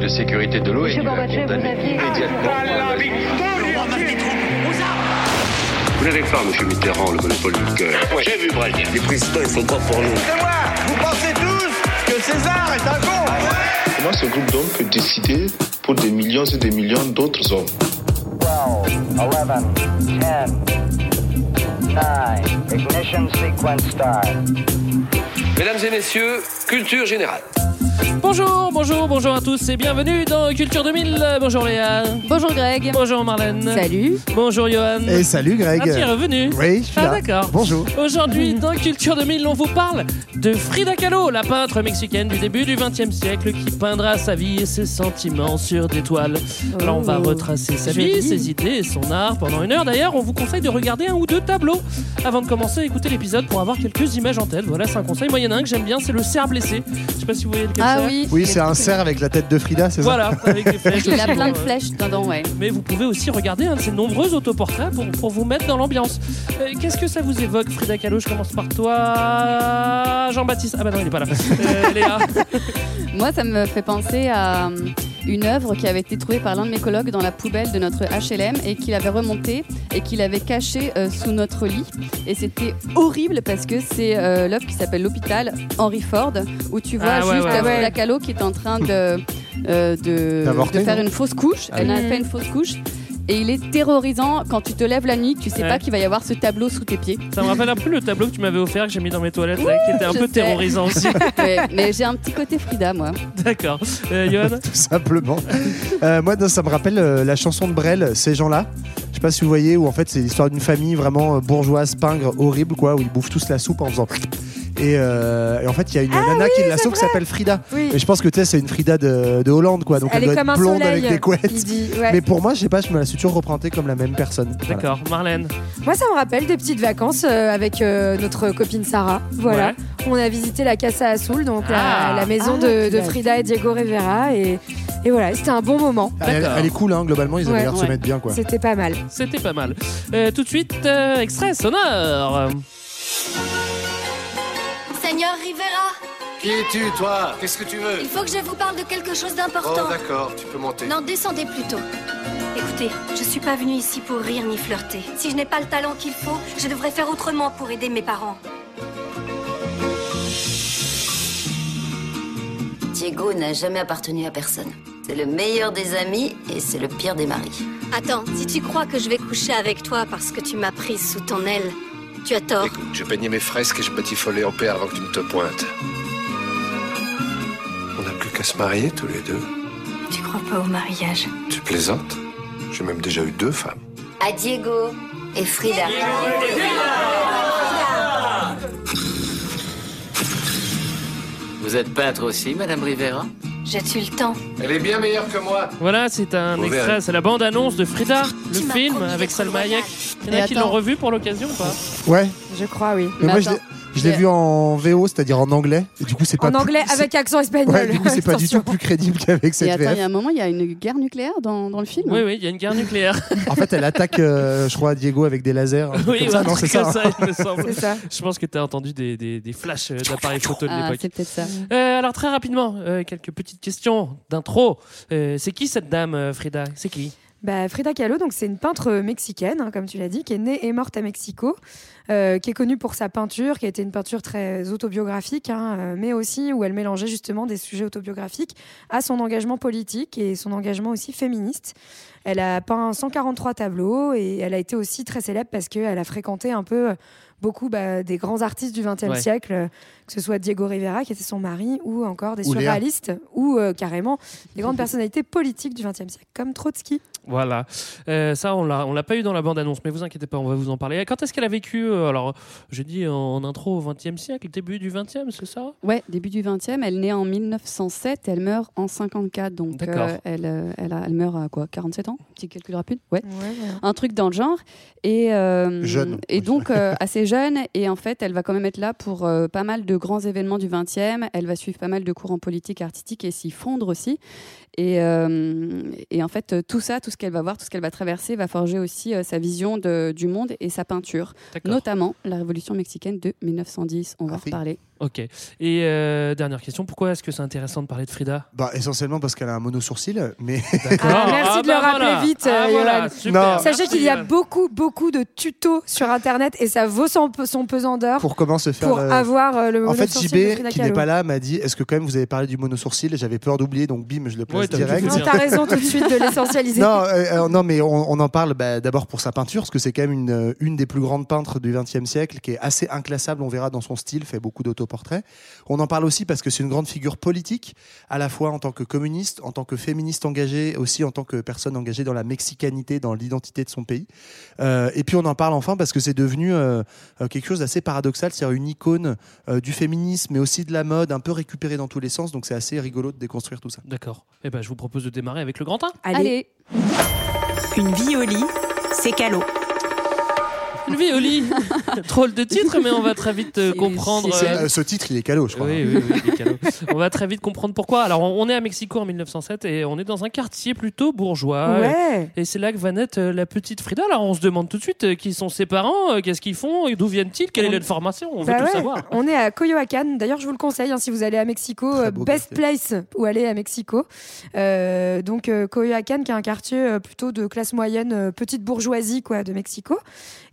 de sécurité de l'ONU a condamné immédiatement Vous n'avez pas, monsieur Mitterrand, le monopole du cœur. J'ai vu Brazil. Les présidents, ils sont pas pour nous. C'est moi Vous pensez tous que César est un con Comment ce groupe d'hommes peut décider pour des millions et des millions d'autres hommes 12, 11, 10, 9, ignition sequence start. Mesdames et messieurs, culture générale. Bonjour, bonjour, bonjour à tous et bienvenue dans Culture 2000. Bonjour Léa. Bonjour Greg. Bonjour Marlène. Salut. Bonjour Johan. Et salut Greg. Ah, tu es revenu Oui, je suis Ah là. d'accord. Bonjour. Aujourd'hui, dans Culture 2000, on vous parle de Frida Kahlo, la peintre mexicaine du début du XXe siècle qui peindra sa vie et ses sentiments sur des toiles. Alors on va Oh, retracer sa vie, ses idées et son art pendant une heure. D'ailleurs, on vous conseille de regarder un ou deux tableaux avant de commencer à écouter l'épisode pour avoir quelques images en tête. Voilà, c'est un conseil. Moi, il y en a un que j'aime bien, c'est le cerf blessé. Je sais pas si vous voyez lequel Ah oui. Oui, c'est un cerf avec la tête de Frida, c'est ça Voilà, avec des flèches. Il a aussi, plein de ouais. flèches dedans, ouais. Mais vous pouvez aussi regarder un de ses nombreux autoportraits pour, pour vous mettre dans l'ambiance. Euh, Qu'est-ce que ça vous évoque, Frida Kahlo? Je commence par toi, Jean-Baptiste. Ah bah non, il est pas là. Euh, Léa. Moi, ça me fait penser à euh, une œuvre qui avait été trouvée par l'un de mes collègues dans la poubelle de notre HLM et qu'il avait remontée et qu'il avait cachée euh, sous notre lit. Et c'était horrible parce que c'est euh, l'œuvre qui s'appelle L'hôpital Henry Ford où tu vois Ah juste ouais, la ouais. Kahlo qui est en train de, euh, de, faire une fausse couche. Ah Elle oui. a fait une fausse couche. Et il est terrorisant quand tu te lèves la nuit, tu sais Ouais. pas qu'il va y avoir ce tableau sous tes pieds. Ça me rappelle un peu le tableau que tu m'avais offert que j'ai mis dans mes toilettes, là, qui était un peu sais. terrorisant aussi. Ouais, mais j'ai un petit côté Frida, moi. D'accord. Euh, Johan Tout simplement. Euh, moi, non, ça me rappelle euh, la chanson de Brel, Ces gens-là. Je sais pas si vous voyez, où en fait, c'est l'histoire d'une famille vraiment bourgeoise, pingre, horrible, quoi, où ils bouffent tous la soupe en faisant. Et, euh, et en fait, il y a une nana qui la sauve qui s'appelle Frida. Oui. Et je pense que tu sais, c'est une Frida de, de Hollande, quoi. Donc elle, Elle est doit comme être un blonde soleil. avec des couettes. Il dit, ouais. Mais pour moi, je sais pas, je me la suis toujours représentée comme la même personne. Voilà. D'accord. Marlène Moi, ça me rappelle des petites vacances euh, avec euh, notre copine Sarah. Voilà. Ouais. On a visité la Casa Azul, donc la- Ah. la, maison Ah, de, Frida et Diego Rivera. Et, et voilà, c'était un bon moment. Elle, est cool, hein, globalement, ils avaient Ouais. l'air de se mettre bien, quoi. C'était pas mal. C'était pas mal. Euh, tout de suite, euh, extrait sonore. Seigneur Rivera, Qui es-tu, toi? Qu'est-ce que tu veux? Il faut que je vous parle de quelque chose Oh, d'important. d'accord, tu peux monter. non, descendez plutôt. Écoutez, je suis pas venue ici pour rire ni flirter. Si je n'ai pas le talent qu'il faut, je devrais faire autrement pour aider mes parents. Diego n'a jamais appartenu à personne. C'est le meilleur des amis et c'est le pire des maris. Attends, si tu crois que je vais coucher avec toi parce que tu m'as prise sous ton aile, tu as tort. Écoute, je peignais mes fresques et je batifolais en paix avant que tu ne te pointes. On n'a plus qu'à se marier tous les deux. Tu crois pas au mariage Tu plaisantes? J'ai même déjà eu deux femmes. À Diego et Frida. Vous êtes peintre aussi, Madame Rivera? J'ai-tu le temps Elle est bien meilleure que moi. Voilà, c'est un Vous extrait, verrez. c'est la bande-annonce de Frida, le Tu m'as film promis avec d'être Salma. Hayek. Il y en a Et qui attends. l'ont revu pour l'occasion ou pas? Ouais, Je crois, oui. mais Mais moi, je attends. l'ai- je l'ai vu en VO, c'est-à-dire en anglais. Et du coup, c'est pas En anglais avec accent espagnol. Ouais, du coup, c'est pas du tout plus crédible qu'avec cette Et attends, il y VF. a un moment, il y a une guerre nucléaire dans, dans le film. Oui, oui, il y a une guerre nucléaire. En fait, elle attaque, euh, je crois, Diego avec des lasers. oui, truc c'est ça. comme hein. ça, il me semble. C'est ça. Je pense que tu as entendu des, des, des flashs euh, d'appareils photo de Ah, l'époque. c'est peut-être ça. Euh, alors très rapidement, euh, quelques petites questions d'intro. Euh, c'est qui cette dame, euh, Frida? C'est qui? Bah, Frida Kahlo, donc c'est une peintre mexicaine, hein, comme tu l'as dit, qui est née et morte à Mexico, euh, qui est connue pour sa peinture, qui a été une peinture très autobiographique, hein, euh, mais aussi où elle mélangeait justement des sujets autobiographiques à son engagement politique et son engagement aussi féministe. Elle a peint 143 tableaux et elle a été aussi très célèbre parce qu'elle a fréquenté un peu euh, beaucoup bah, des grands artistes du XXe Ouais. siècle, euh, que ce soit Diego Rivera, qui était son mari, ou encore des Ou Léa. surréalistes, ou euh, carrément des grandes personnalités politiques du XXe siècle, comme Trotsky. Voilà. Euh, ça, on l'a, on l'a pas eu dans la bande-annonce, mais vous inquiétez pas, on va vous en parler. Quand est-ce qu'elle a vécu euh, Alors, j'ai dit en, en intro au XXe siècle, début du XXe, c'est ça? Ouais, début du 20e. Elle naît en 1907 elle meurt en 54. Donc, D'accord. euh, elle, elle, a- elle meurt à quoi 47 ans? Petit calcul rapide? Ouais. Ouais. Un truc dans le genre. Et, euh, Jeune. Et donc, euh, assez jeune. Et en fait, elle va quand même être là pour euh, pas mal de grands événements du 20e. Elle va suivre pas mal de courants politiques, artistiques et s'y fondre aussi. Et, euh, et en fait, euh, tout ça, tout ce qu'elle va voir, tout ce qu'elle va traverser, va forger aussi euh, sa vision de- du monde et sa peinture. Notamment la révolution mexicaine de 1910. On va Ah, oui. reparler Ok. Et euh, dernière question, pourquoi est-ce que c'est intéressant de parler de Frida? Bah, essentiellement parce qu'elle a un mono-sourcil, mais. Ah, merci de le bah rappeler voilà. vite, Ah, euh, voilà, Johan. super. Sachez Merci, qu'il y a beaucoup, beaucoup de tutos sur Internet et ça vaut son, son pesant d'or Pour comment se faire. pour euh, avoir euh, le En fait, mono-sourcil de JB, Frida qui n'est Kahlo. pas là, m'a dit Est-ce que quand même vous avez parlé du mono-sourcil? J'avais peur d'oublier, donc bim, je le place Ouais, t'as direct. Non, t'as raison tout de suite de l'essentialiser. Non, euh, euh, non, mais on, on en parle bah, d'abord pour sa peinture, parce que c'est quand même une, euh, une des plus grandes peintres du XXe siècle, qui est assez inclassable, on verra dans son style, fait beaucoup d'autoportraits. On en parle aussi parce que c'est une grande figure politique, à la fois en tant que communiste, en tant que féministe engagée, aussi en tant que personne engagée dans la mexicanité, dans l'identité de son pays. Euh, et puis on en parle enfin parce que c'est devenu euh, euh, quelque chose d'assez paradoxal, c'est-à-dire une icône euh, du féminisme, mais aussi de la mode, un peu récupérée dans tous les sens, donc c'est assez rigolo de déconstruire tout ça. D'accord. Eh ben, je vous propose de démarrer avec le grand 1. Allez. Une vie au lit, c'est Calo. Une vie au lit. Drôle de titre, mais on va très vite euh, comprendre. Euh, euh, ce titre, il est calot, je crois. Oui, oui, oui, il est calot. on va très vite comprendre pourquoi. Alors, on on est à Mexico en 1907 et on est dans un quartier plutôt bourgeois. Ouais. Et c'est là que va naître euh, la petite Frida. Alors, on se demande tout de suite euh, qui sont ses parents, euh, qu'est-ce qu'ils font, et d'où viennent-ils, quelle est leur formation. On veut Bah tout ouais, savoir. On est à Coyoacán. D'ailleurs, je vous le conseille hein, si vous allez à Mexico. euh, beau best place où aller à Mexico. Euh, donc euh, Coyoacán, qui est un quartier euh, plutôt de classe moyenne, euh, petite bourgeoisie quoi, de Mexico.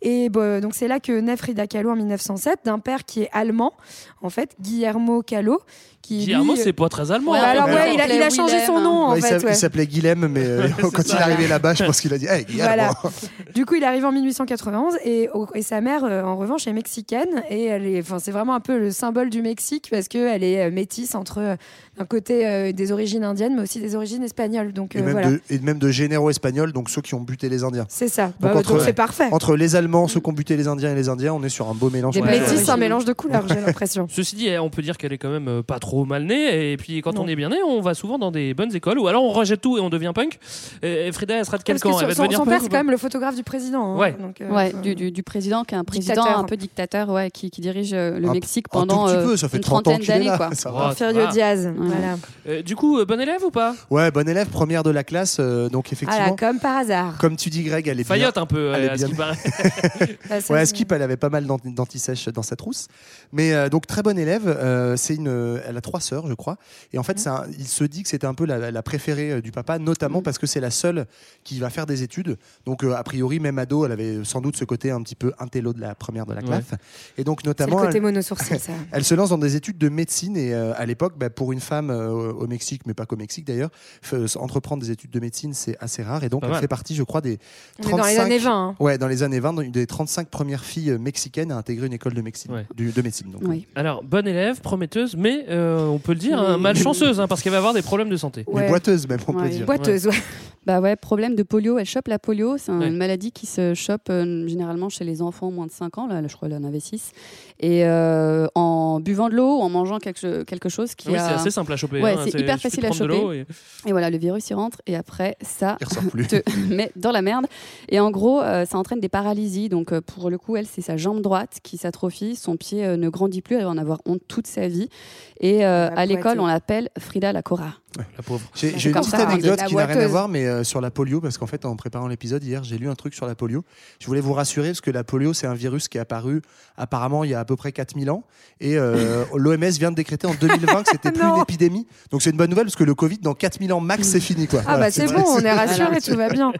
Et bah, donc c'est là que naît Frida Kahlo en 1907, d'un père qui est allemand, en fait, Guillermo Kahlo. Qui, Guillermo, lui, c'est pas très allemand. Ouais, hein. alors ouais, il a, il a Willem, changé son nom en Ouais, fait. il s'appelait Guilhem, mais euh, quand il est arrivé là-bas, je pense qu'il a dit Hey, Guillermo Voilà. Du coup, il arrive en 1891 et, sa mère, euh, en revanche, est mexicaine et elle est, enfin, c'est vraiment un peu le symbole du Mexique parce qu'elle est euh, métisse entre d'un côté euh, des origines indiennes mais aussi des origines espagnoles. Donc et, même voilà, de, et même de généraux espagnols, donc ceux qui ont buté les Indiens. c'est ça. Donc, Bah, entre- donc c'est parfait. Entre les Allemands, ceux qui ont buté les Indiens et les Indiens, on est sur un beau mélange. Des métis, un mélange de couleurs, j'ai l'impression. Ceci dit, eh, on peut dire qu'elle est quand même pas trop mal née. Et puis, quand Non. on est bien né, on va souvent dans des bonnes écoles. Ou alors, on rejette tout et on devient punk. Et, Frida, elle sera de quel Parce que camp? son, Elle va son- devenir son père, c'est quand même le photographe du président. hein. Ouais. Donc, euh, Ouais, du, du- du président qui est un président Dictateur. un peu dictateur, ouais, qui, qui dirige euh, le Un- Mexique un pendant petit euh, peu, ça fait une 30 ans trentaine d'années. quoi. Oh, Porfirio. Diaz, voilà. Euh, du coup, euh, bon élève ou pas? Ouais, bon élève, première de la classe, euh, donc Ah là, effectivement. comme par hasard. Comme tu dis, Greg, elle est bien. Faillotte un peu, Elle est à ce bien- ça, Ouais, Skip, elle avait pas mal d'ant- d'antisèche dans sa trousse. Mais donc, très bonne élève. c'est une, elle a trois sœurs, je crois. Et en fait, c'est un- il se dit que c'était un peu la, la préférée euh, du papa, notamment parce que c'est la seule qui va faire des études. Donc, euh, a priori, même ado, elle avait sans doute ce côté un petit peu intello de la première de la classe. Et donc, C'est le notamment, côté elle, mono-sourcil, ça. elle se lance dans des études de médecine. Et euh, à l'époque, bah, pour une femme euh, au Mexique, mais pas qu'au Mexique d'ailleurs, entreprendre des études de médecine, c'est assez rare. Et donc, Pas elle mal. fait partie, je crois, des On est dans les années 20. hein. Ouais, dans les années 20, dans- des 35 premières filles mexicaines à intégrer une école de médecine. Ouais. du- de médecine donc. Oui. Alors, bonne élève, prometteuse, mais euh, on peut le dire, hein, malchanceuse, hein, parce qu'elle va avoir des problèmes de santé. Ouais. boiteuse, même, on peut Ouais. dire. Boiteuse, ouais. Bah ouais, problème de polio. Elle chope la polio. C'est un- Ouais. une maladie qui se chope euh, généralement chez les enfants moins de 5 ans. Là, je crois qu'elle en avait 6. Et euh, en buvant de l'eau, en mangeant quelque, quelque chose qui Oui, a... c'est assez simple à choper. Ouais, hein, c'est hyper facile à choper. et- Et voilà, le virus y rentre et après, ça plus. te met dans la merde. Et en gros, euh, ça entraîne des paralysies. Donc, euh, pour le coup, elle, c'est sa jambe droite qui s'atrophie. Son pied euh, ne grandit plus. Elle va en avoir honte toute sa vie. Et euh, à l'école, on l'appelle Frida la Cora. La pauvre. J'ai une petite ça, hein. anecdote qui n'a rien à voir, mais euh, sur la polio, parce qu'en fait, en préparant l'épisode hier, j'ai lu un truc sur la polio. Je voulais vous rassurer, parce que la polio, c'est un virus qui est apparu apparemment il y a à peu près 4000 ans. Et euh, l'OMS vient de décréter en 2020 que c'était plus une épidémie. Donc c'est une bonne nouvelle, parce que le Covid, dans 4000 ans max, c'est fini. Quoi. Ah Voilà, bah c'est bon, on est rassurés, tout va bien.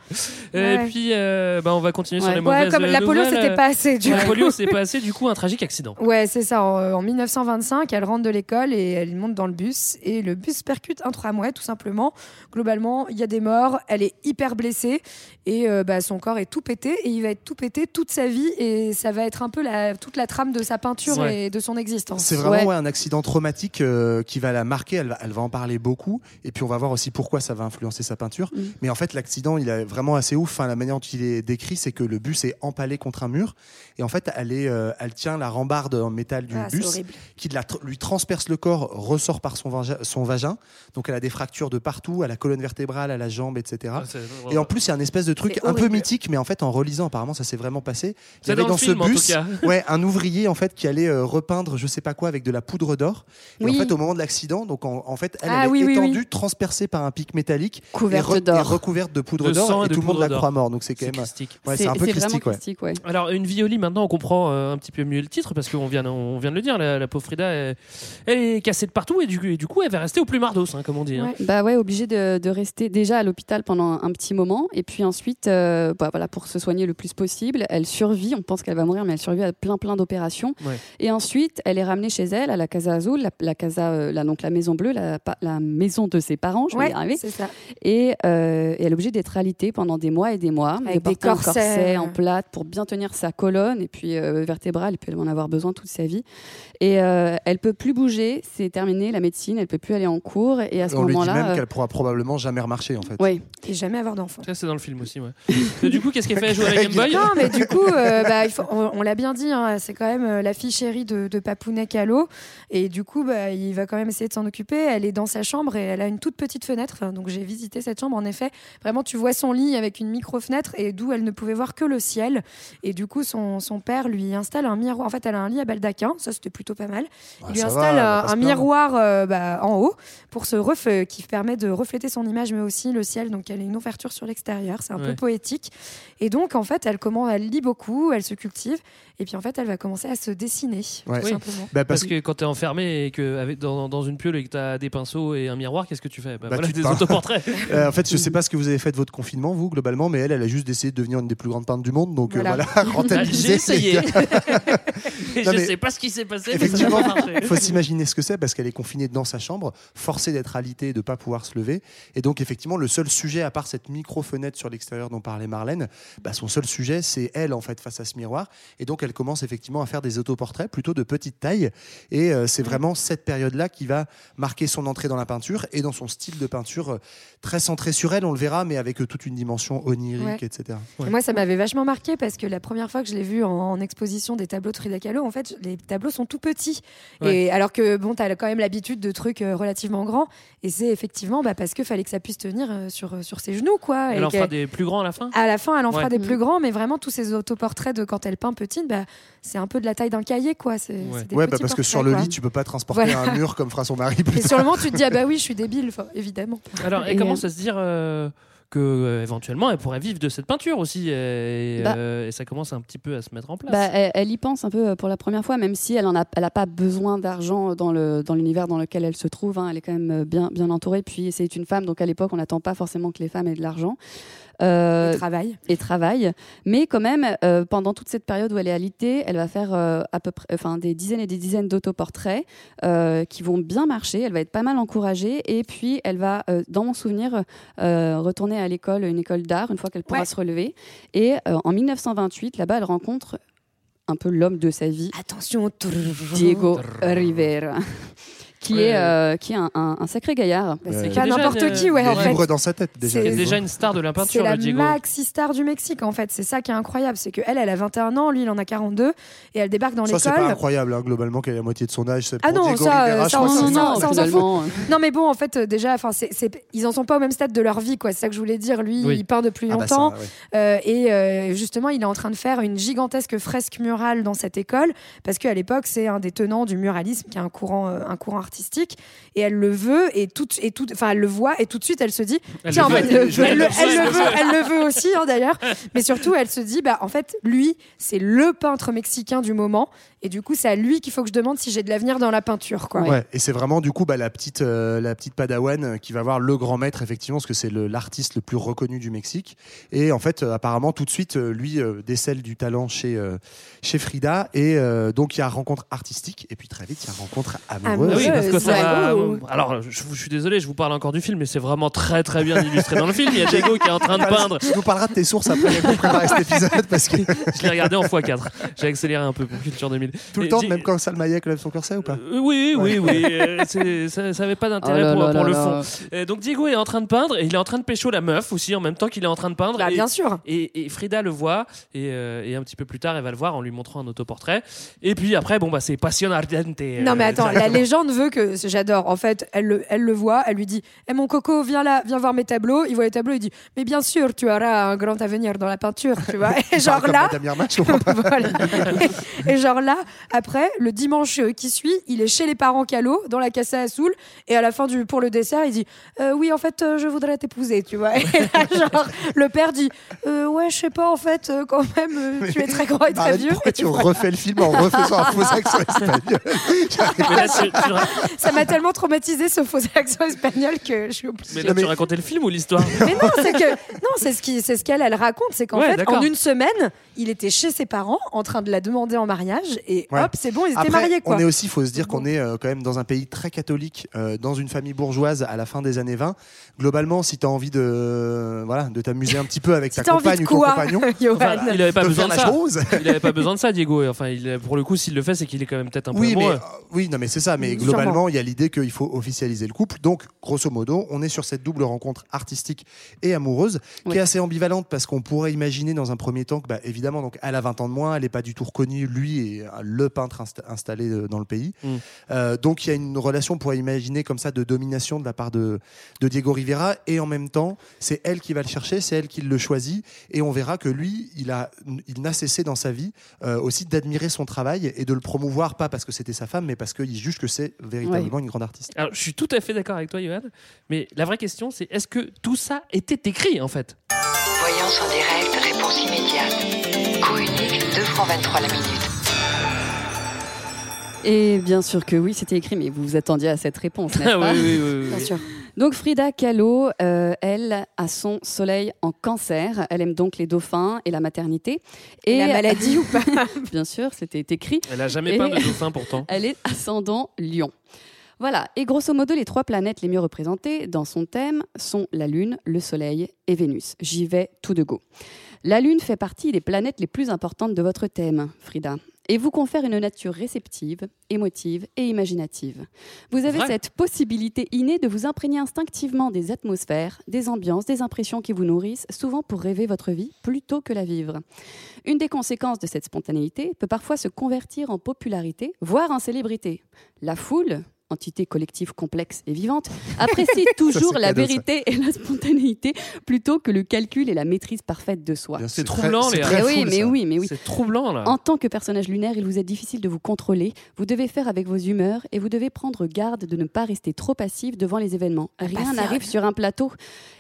Et Ouais. puis, euh, bah, on va continuer sur les Ouais, mauvaises comme la polio, nouvelles. c'était pas assez. Du La coup. polio, c'est pas assez, du coup, un tragique accident. Ouais, c'est ça. En, en 1925, elle rentre de l'école et elle monte dans le bus. Et le bus percute un tramway, tout simplement. Globalement, il y a des morts. Elle est hyper blessée. Et euh, bah, son corps est tout pété. Et il va être tout pété toute sa vie. Et ça va être un peu la, toute la trame de sa peinture Ouais. et de son existence. C'est vraiment Ouais. ouais, un accident traumatique euh, qui va la marquer. Elle va, elle va en parler beaucoup. Et puis on va voir aussi pourquoi ça va influencer sa peinture. Mm. Mais en fait, l'accident, il est vraiment assez ouf. Enfin, la manière dont il est décrit, c'est que le bus est empalé contre un mur. Et en fait, elle, est, euh, elle tient la rambarde en métal du Ah, bus qui la lui transperce le corps, ressort par son, vagin- son vagin. Donc elle a des fractures de partout, à la colonne vertébrale, à la jambe, etc. Ah, c'est- Et en plus, il y a un espèce de truc C'est un peu mythique, mais en fait, en relisant, apparemment, ça s'est vraiment passé. Il C'est y avait dans le dans film, ce bus, ouais, un ouvrier en fait qui allait euh, repeindre, je sais pas quoi, avec de la poudre d'or. Et Oui. en fait, au moment de l'accident, donc en, en fait, elle, Ah elle est oui, étendue, oui. transpercée par un pic métallique, Couverte et, re- et d'or. recouverte de poudre De sang d'or, et et tout le monde la croit mort. Donc c'est quand C'est même, ouais, c'est un peu christique, ouais. Alors, une Violi, maintenant, on comprend euh, un petit peu mieux le titre parce qu'on vient, on vient de le dire, la, la pauvre Frida, elle, elle est cassée de partout et du, et du coup, elle va rester au plus mardos, hein, comme on dit. hein. Ouais. Bah ouais, obligée de, de rester déjà à l'hôpital pendant un petit moment et puis ensuite, euh, bah voilà, pour se soigner le plus possible, elle survit. On pense qu'elle va mourir, mais elle survit à plein plein d'opérations. Ouais. Et ensuite, elle est ramenée chez elle à la Casa Azul, la, la casa, euh, la, donc la maison bleue, la, maison de ses parents. Je vais y arriver. c'est ça. Et, euh, et elle est obligée d'être alitée pendant des mois et des mois, Avec de des corsets. corset en plate pour bien tenir sa colonne et puis euh, vertébrale, et puis elle va en avoir besoin toute sa vie. Et euh, elle peut plus bouger, c'est terminé la médecine, elle peut plus aller en cours. Et à ce On lui dit moment-là, même euh, qu'elle pourra probablement jamais remarcher en fait. ouais. Et jamais avoir d'enfant. Ça, c'est dans le film aussi, ouais. Et du coup, qu'est-ce qu'elle fait Elle joue à la Game Boy? Non, mais du coup, euh, bah, il faut- on, on l'a bien dit, hein, c'est quand même euh, la fille chérie de, de Papounet Calo. Et du coup, bah, il va quand même essayer de s'en occuper. Elle est dans sa chambre et elle a une toute petite fenêtre. Donc j'ai visité cette chambre. En effet, vraiment, tu vois son lit avec une micro-fenêtre et d'où elle ne pouvait voir que le ciel. Et du coup, son, son père lui installe un miroir. En fait, elle a un lit à baldaquin. Ça, c'était plutôt pas mal. Il lui installe va, un, miroir euh, bah, en haut pour se euh, qui permet de refléter son image, mais aussi le ciel. Donc elle a une ouverture sur l'extérieur. C'est un Ouais. peu poétique. Et donc, en fait, elle, commence, elle lit beaucoup, elle se cultive. Et puis, en fait, elle va commencer à se dessiner, Ouais. tout Oui. simplement. Bah, Parce que quand t'es enfermé et que avec, dans, dans une piole et que t'as des pinceaux et un miroir, qu'est-ce que tu fais? Bah, Bah, voilà, tu des peins. autoportraits. Euh, en fait, je sais pas ce que vous avez fait de votre confinement, vous, globalement, mais elle, elle a juste essayé de devenir une des plus grandes peintres du monde. Donc euh, Voilà. voilà, rentabiliser. J'ai essayé. Et Non, je mais- sais pas ce qui s'est passé, Effectivement, il faut s'imaginer ce que c'est parce qu'elle est confinée dans sa chambre, forcée d'être alitée et de pas pouvoir se lever. Et donc, effectivement, le seul sujet, à part cette micro-fenêtre sur l'extérieur dont parlait Marlène, bah, son seul sujet, c'est elle, en fait, face à ce miroir. Et donc, elle commence effectivement à faire des autoportraits plutôt de petite taille. Et euh, c'est vraiment cette période-là qui va marquer son entrée dans la peinture et dans son style de peinture euh, très centré sur elle, on le verra, mais avec euh, toute une dimension onirique, Ouais. etc. Et moi, ça m'avait vachement marqué parce que la première fois que je l'ai vu en, en exposition des tableaux de Frida Kahlo, en fait, les tableaux sont tout petits. Ouais. Et alors que, bon, t'as quand même l'habitude de trucs relativement grands. Et c'est effectivement bah, parce qu'il fallait que ça puisse tenir euh, sur, euh, sur ses genoux, quoi. Elle Et en fera des plus grands à la fin À la fin, elle en fera des plus grands, mais vraiment tous ces autoportraits de quand elle peint petite, bah, c'est un peu de la taille d'un cahier, quoi. C'est, c'est des Ouais, bah, parce que sur le quoi. lit, tu peux pas transporter Voilà. un mur comme fera son mari plus Et sur le moment, tu te dis ah bah oui, je suis débile, enfin, évidemment. Alors, Et, commence à se dire euh, que euh, éventuellement, elle pourrait vivre de cette peinture aussi. Et, Bah. euh, et ça commence un petit peu à se mettre en place. Bah, elle, elle y pense un peu euh, pour la première fois, même si elle n'a a pas besoin d'argent dans le dans l'univers dans lequel elle se trouve. hein. Elle est quand même euh, bien, bien entourée. Puis c'est une femme, donc à l'époque, on n'attend pas forcément que les femmes aient de l'argent. Euh, Le travail. et travaille. Mais quand même, euh, pendant toute cette période où elle est alitée, elle va faire euh, à peu près, enfin, des dizaines et des dizaines d'autoportraits qui vont bien marcher. Elle va être pas mal encouragée. Et puis, elle va, dans mon souvenir, retourner à l'école, une école d'art, une fois qu'elle pourra Ouais. se relever. Et en 1928, là-bas, elle rencontre un peu l'homme de sa vie, Attention. Diego Rivera. Qui Ouais. est, euh, qui est un, un- un sacré gaillard. Bah, c'est Qui pas est déjà n'importe une- qui, ouais, Il en fait. libre dans sa tête déjà. C'est- C'est déjà une star de la C'est peinture, la le Diego. maxi star du Mexique en fait. C'est ça qui est incroyable, c'est que elle, elle a 21 ans, lui il en a 42 et elle débarque dans Ça, c'est pas l'école. incroyable, hein, globalement, qu'elle ait la moitié de son âge. c'est Ah non, Diego ça, Rivera, euh, ça, crois on que s'en c'est- sort, non, ça, on s'en fout. finalement, Non mais bon, en fait, euh, déjà, enfin, c'est, c'est- ils en sont pas au même stade de leur vie, quoi. C'est ça que je voulais dire. Lui, Oui. il peint depuis Ah bah longtemps euh, et justement, il est en train de faire une gigantesque fresque murale dans cette école parce qu'à l'époque, c'est un des tenants du muralisme, qui est un courant, un courant artistique artistique. Et elle le veut et tout, et tout, enfin, elle le voit et tout de suite, elle se dit, Elle tiens, en fait, elle, le- elle veut. elle le veut aussi, hein, d'ailleurs. Mais surtout, elle se dit, bah, en fait, lui, c'est le peintre mexicain du moment. Et du coup, c'est à lui qu'il faut que je demande si j'ai de l'avenir dans la peinture, quoi. Ouais, et c'est vraiment du coup bah, la petite euh, la petite Padawan euh, qui va voir le grand maître effectivement parce que c'est l'artiste le, plus reconnu du Mexique et en fait euh, apparemment tout de suite lui euh, décèle du talent chez euh, chez Frida et euh, donc il y a rencontre artistique et puis très vite il y a rencontre amoureuse. Ah oui, parce que ça va- Alors, je, je suis désolé, je vous parle encore du film, mais c'est vraiment très très bien illustré dans le film. Il y a Diego qui est en train de peindre. Tu nous parleras de tes sources après pour préparer cet épisode parce que Je l'ai regardé en x4. J'ai accéléré un peu pour Culture 2000. tout le Et temps même quand Salma Hayek lève son corset ou pas Euh, oui, oui, oui. euh, ça n'avait pas d'intérêt Oh pour, là pour là le là. fond. Euh, donc Diego est en train de peindre et il est en train de pécho la meuf aussi en même temps qu'il est en train de peindre. Bah, et, bien sûr. Et, et Frida le voit et, euh, et un petit peu plus tard elle va le voir en lui montrant un autoportrait. Et puis après bon bah c'est passion ardente. Non mais attends, la légende veut que j'adore. En fait, elle le, elle le voit, elle lui dit Eh mon coco, viens là, viens voir mes tableaux. Il voit les tableaux, il dit Mais bien sûr, tu auras un grand avenir dans la peinture, tu vois. Et genre là, voilà. Et genre là, après, le dimanche qui suit, il est chez les parents Calo, dans la Casa Azul, et à la fin du pour le dessert, il dit Euh, oui, en fait, euh, je voudrais t'épouser, tu vois. Et là, genre, le père dit Euh, ouais, je sais pas, en fait, euh, quand même, euh, tu es très grand et très vieux. Et tu voilà. refais le film en refaisant un faux accent espagnol? Ça m'a tellement traumatisé ce faux accent espagnol que je suis obligée. mais là, tu racontais le film ou l'histoire? Mais non, c'est que non, c'est ce qui, c'est ce qu'elle elle raconte, c'est qu'en Ouais, fait, d'accord. en une semaine, il était chez ses parents en train de la demander en mariage et Ouais. hop, c'est bon, ils étaient Après, mariés quoi. On est aussi, il faut se dire qu'on est euh, quand même dans un pays très catholique, euh, dans une famille bourgeoise à la fin des années 20. Globalement, si tu as envie de, voilà, de t'amuser un petit peu avec Si ta compagne ou ton compagnon, Enfin, il avait pas de besoin de la ça. chose. Il avait pas besoin de ça, Diego. Enfin, il, pour le coup, s'il le fait, c'est qu'il est quand même peut-être un peu Oui, mais, amoureux. euh, oui, non, mais c'est ça. Mais globalement, il y a l'idée qu'il faut officialiser le couple. Donc, grosso modo, on est sur cette double rencontre artistique et amoureuse qui est assez ambivalente parce qu'on pourrait imaginer dans un premier temps que, bah, évidemment, donc, elle a 20 ans de moins, elle n'est pas du tout reconnue. Lui est euh, le peintre insta- installé euh, dans le pays. Mm. Euh, donc, il y a une relation, on pourrait imaginer comme ça, de domination de la part de, de Diego Rivera. Et en même temps, c'est elle qui va le chercher, c'est elle qui le choisit. Et on verra que lui, il a, il n'a cessé dans sa vie euh, aussi d'admirer son travail et de le promouvoir, pas parce que c'était sa femme, mais parce qu'il juge que c'est véritablement une grande artiste. Alors, je suis tout à fait d'accord avec toi, Johan. Mais la vraie question, c'est est-ce que tout ça était écrit, en fait? Voyance en direct, réponse immédiate. Coût unique, 2 francs 23 la minute. Et bien sûr que oui, c'était écrit, mais vous vous attendiez à cette réponse, n'est-ce Ah pas? oui, oui, oui, oui, Bien sûr. Donc Frida Kahlo, euh, elle a son soleil en cancer. Elle aime donc les dauphins et la maternité. Et la maladie ou pas Bien sûr, c'était écrit. Elle a jamais Et- peint de dauphin, pourtant. Elle est ascendant lion. Voilà, et grosso modo, les trois planètes les mieux représentées dans son thème sont la Lune, le Soleil et Vénus. J'y vais tout de go. La Lune fait partie des planètes les plus importantes de votre thème, Frida, et vous confère une nature réceptive, émotive et imaginative. Vous avez Vrai cette possibilité innée de vous imprégner instinctivement des atmosphères, des ambiances, des impressions qui vous nourrissent, souvent pour rêver votre vie plutôt que la vivre. Une des conséquences de cette spontanéité peut parfois se convertir en popularité, voire en célébrité. La foule, entité collective complexe et vivante, apprécie toujours la cadeau, ça. vérité et la spontanéité plutôt que le calcul et la maîtrise parfaite de soi. C'est troublant, Léa. Mais oui, mais oui, mais oui. C'est troublant, là. En tant que personnage lunaire, il vous est difficile de vous contrôler. Vous devez faire avec vos humeurs et vous devez prendre garde de ne pas rester trop passif devant les événements. Rien n'arrive sur un plateau.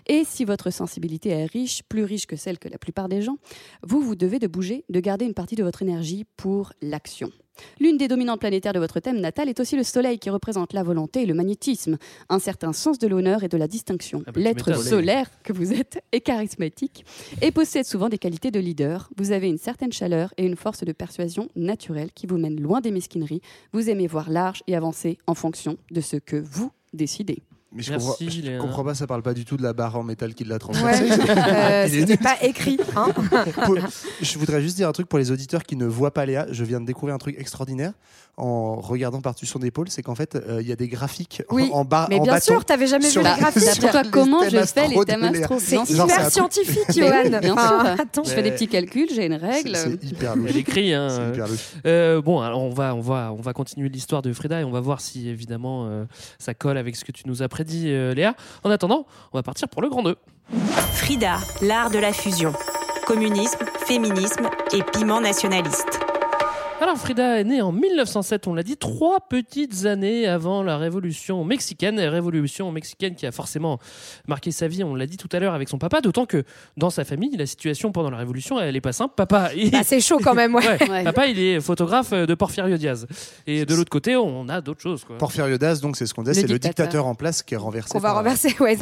Et si votre sensibilité est riche, plus riche que celle que la plupart des gens, vous vous devez de bouger, de garder une partie de votre énergie pour l'action. L'une des dominantes planétaires de votre thème natal est aussi le Soleil qui représente la volonté et le magnétisme, un certain sens de l'honneur et de la distinction. Ah bah, L'être solaire que vous êtes est charismatique et possède souvent des qualités de leader. Vous avez une certaine chaleur et une force de persuasion naturelle qui vous mène loin des mesquineries. Vous aimez voir large et avancer en fonction de ce que vous décidez. Mais je, Merci, comprends, je Léa. comprends pas, ça parle pas du tout de la barre en métal qui l'a Ouais, transpercée. euh, pas écrit. Hein je voudrais juste dire un truc pour les auditeurs qui ne voient pas Léa. Je viens de découvrir un truc extraordinaire en regardant par-dessus son épaule. C'est qu'en fait, euh, il y a des graphiques Oui, en bas. mais en bien bâton sûr, t'avais jamais vu les la- graphiques. les comment je fais les thèmes astro C'est hyper scientifique, Johan. bien sûr. attends. Je fais des petits calculs, j'ai une règle. C'est hyper louche. Elle écrit. Hein. C'est hyper. Euh, bon, alors on va, on va, on va continuer l'histoire de Frida et on va voir si évidemment euh, ça colle avec ce que tu nous as prédit, euh, Léa. En attendant, on va partir pour le grand 2. Frida, l'art de la fusion. Communisme, féminisme et piment nationaliste. Alors Frida est née en 1907, on l'a dit, trois petites années avant la révolution mexicaine, révolution mexicaine qui a forcément marqué sa vie, on l'a dit tout à l'heure avec son papa, d'autant que dans sa famille, la situation pendant la révolution, elle est pas simple. Papa, il... Bah, c'est chaud quand même, ouais. Ouais, Ouais. Papa, il est photographe de Porfirio Diaz. Et de l'autre côté, on a d'autres choses. Quoi. Porfirio Diaz, donc c'est ce qu'on dit, Le c'est le dictateur. en place qui est renversé. qu'on va par- renverser. Ouais,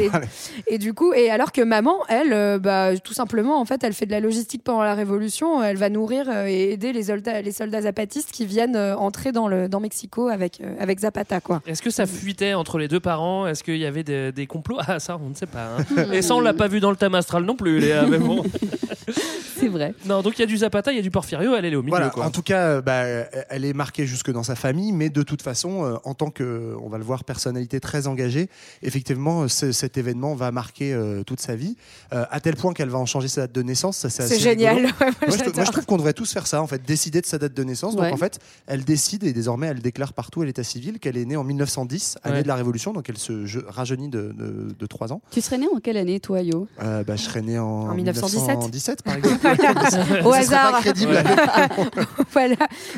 et du coup, et alors que maman, elle, euh, bah, tout simplement, en fait, elle fait de la logistique pendant la Révolution. Elle va nourrir euh, et aider les soldats, les soldats zapatistes qui viennent euh, entrer dans le dans Mexico avec euh, avec Zapata, quoi. Est-ce que ça fuitait entre les deux parents? Est-ce qu'il y avait des, des complots? Ah, ça, on ne sait pas. hein. Et ça, on l'a pas vu dans le thème astral non plus, Léa. Mais bon. C'est vrai. Non, donc il y a du Zapata, il y a du Porfirio, elle, elle est au milieu. Voilà, quoi. en tout cas, euh, bah, elle est marquée jusque dans sa famille, mais de toute façon, euh, en tant que, on va le voir, personnalité très engagée, effectivement, ce- cet événement va marquer euh, toute sa vie, euh, à tel point qu'elle va en changer sa date de naissance. C'est génial. Ouais, moi, moi, je, j'adore. moi, je trouve qu'on devrait tous faire ça, en fait, décider de sa date de naissance. Donc, en fait, elle décide et désormais, elle déclare partout à l'état civil qu'elle est née en 1910, année Ouais. de la Révolution, donc elle se je- rajeunit de, de, de 3 ans. Tu serais né en quelle année, toi, Yo? Euh, bah, je serais né en, En 1917. 1917, par exemple. Au pas hasard. crédible. voilà.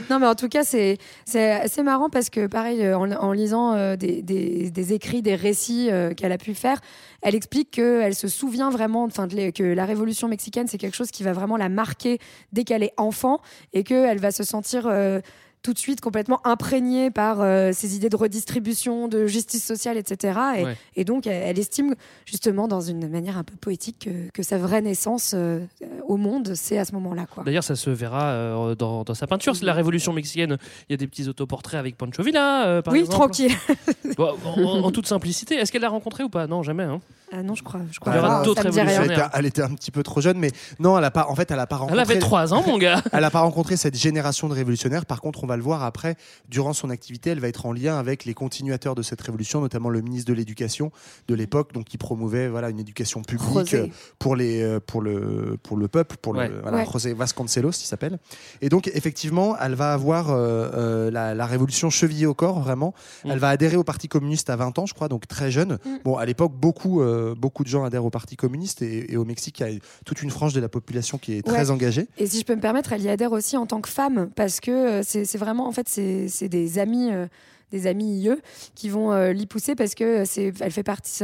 Non, mais en tout cas, c'est c'est assez marrant parce que, pareil, euh, en, en lisant euh, des, des- des écrits, des récits euh, qu'elle a pu faire, elle explique qu'elle se souvient vraiment, enfin, que la révolution mexicaine, c'est quelque chose qui va vraiment la marquer dès qu'elle est enfant et qu'elle va se sentir. euh, tout de suite complètement imprégnée par euh, ces idées de redistribution, de justice sociale, etc. Et, Ouais. et donc, elle, elle estime justement, dans une manière un peu poétique, que, que sa vraie naissance euh, au monde, c'est à ce moment-là. D'ailleurs, ça se verra euh, dans, dans sa peinture. C'est la Révolution mexicaine. Il y a des petits autoportraits avec Pancho Villa, euh, par oui, exemple. tranquille. Bon, en, en toute simplicité. Est-ce qu'elle l'a rencontré ou pas? Non, jamais. hein. Ah non, je crois. Je crois Il y aura d'autres révolutionnaires. elle était un petit peu trop jeune, mais non, elle a pas. En fait, elle a pas rencontré. Elle avait 3 ans, mon gars. Elle n'a pas rencontré cette génération de révolutionnaires. Par contre, on va le voir après, durant son activité, elle va être en lien avec les continuateurs de cette révolution, notamment le ministre de l'Éducation de l'époque, donc qui promouvait voilà une éducation publique José. euh, pour les euh, pour le pour le peuple, pour Ouais. le voilà, Ouais. José Vasconcelos, il s'appelle. Et donc effectivement, elle va avoir euh, euh, la, la révolution chevillée au corps, vraiment. Mm. Elle va adhérer au Parti communiste à 20 ans, je crois, donc très jeune. Mm. Bon, à l'époque, beaucoup euh, beaucoup de gens adhèrent au Parti communiste et, et au Mexique, il y a toute une frange de la population qui est très Ouais. engagée. Et si je peux me permettre, elle y adhère aussi en tant que femme, parce que euh, c'est vraiment, en fait, c'est c'est des amis. Euh, des amis IE qui vont euh, l'y pousser parce que c'est, elle fait partie,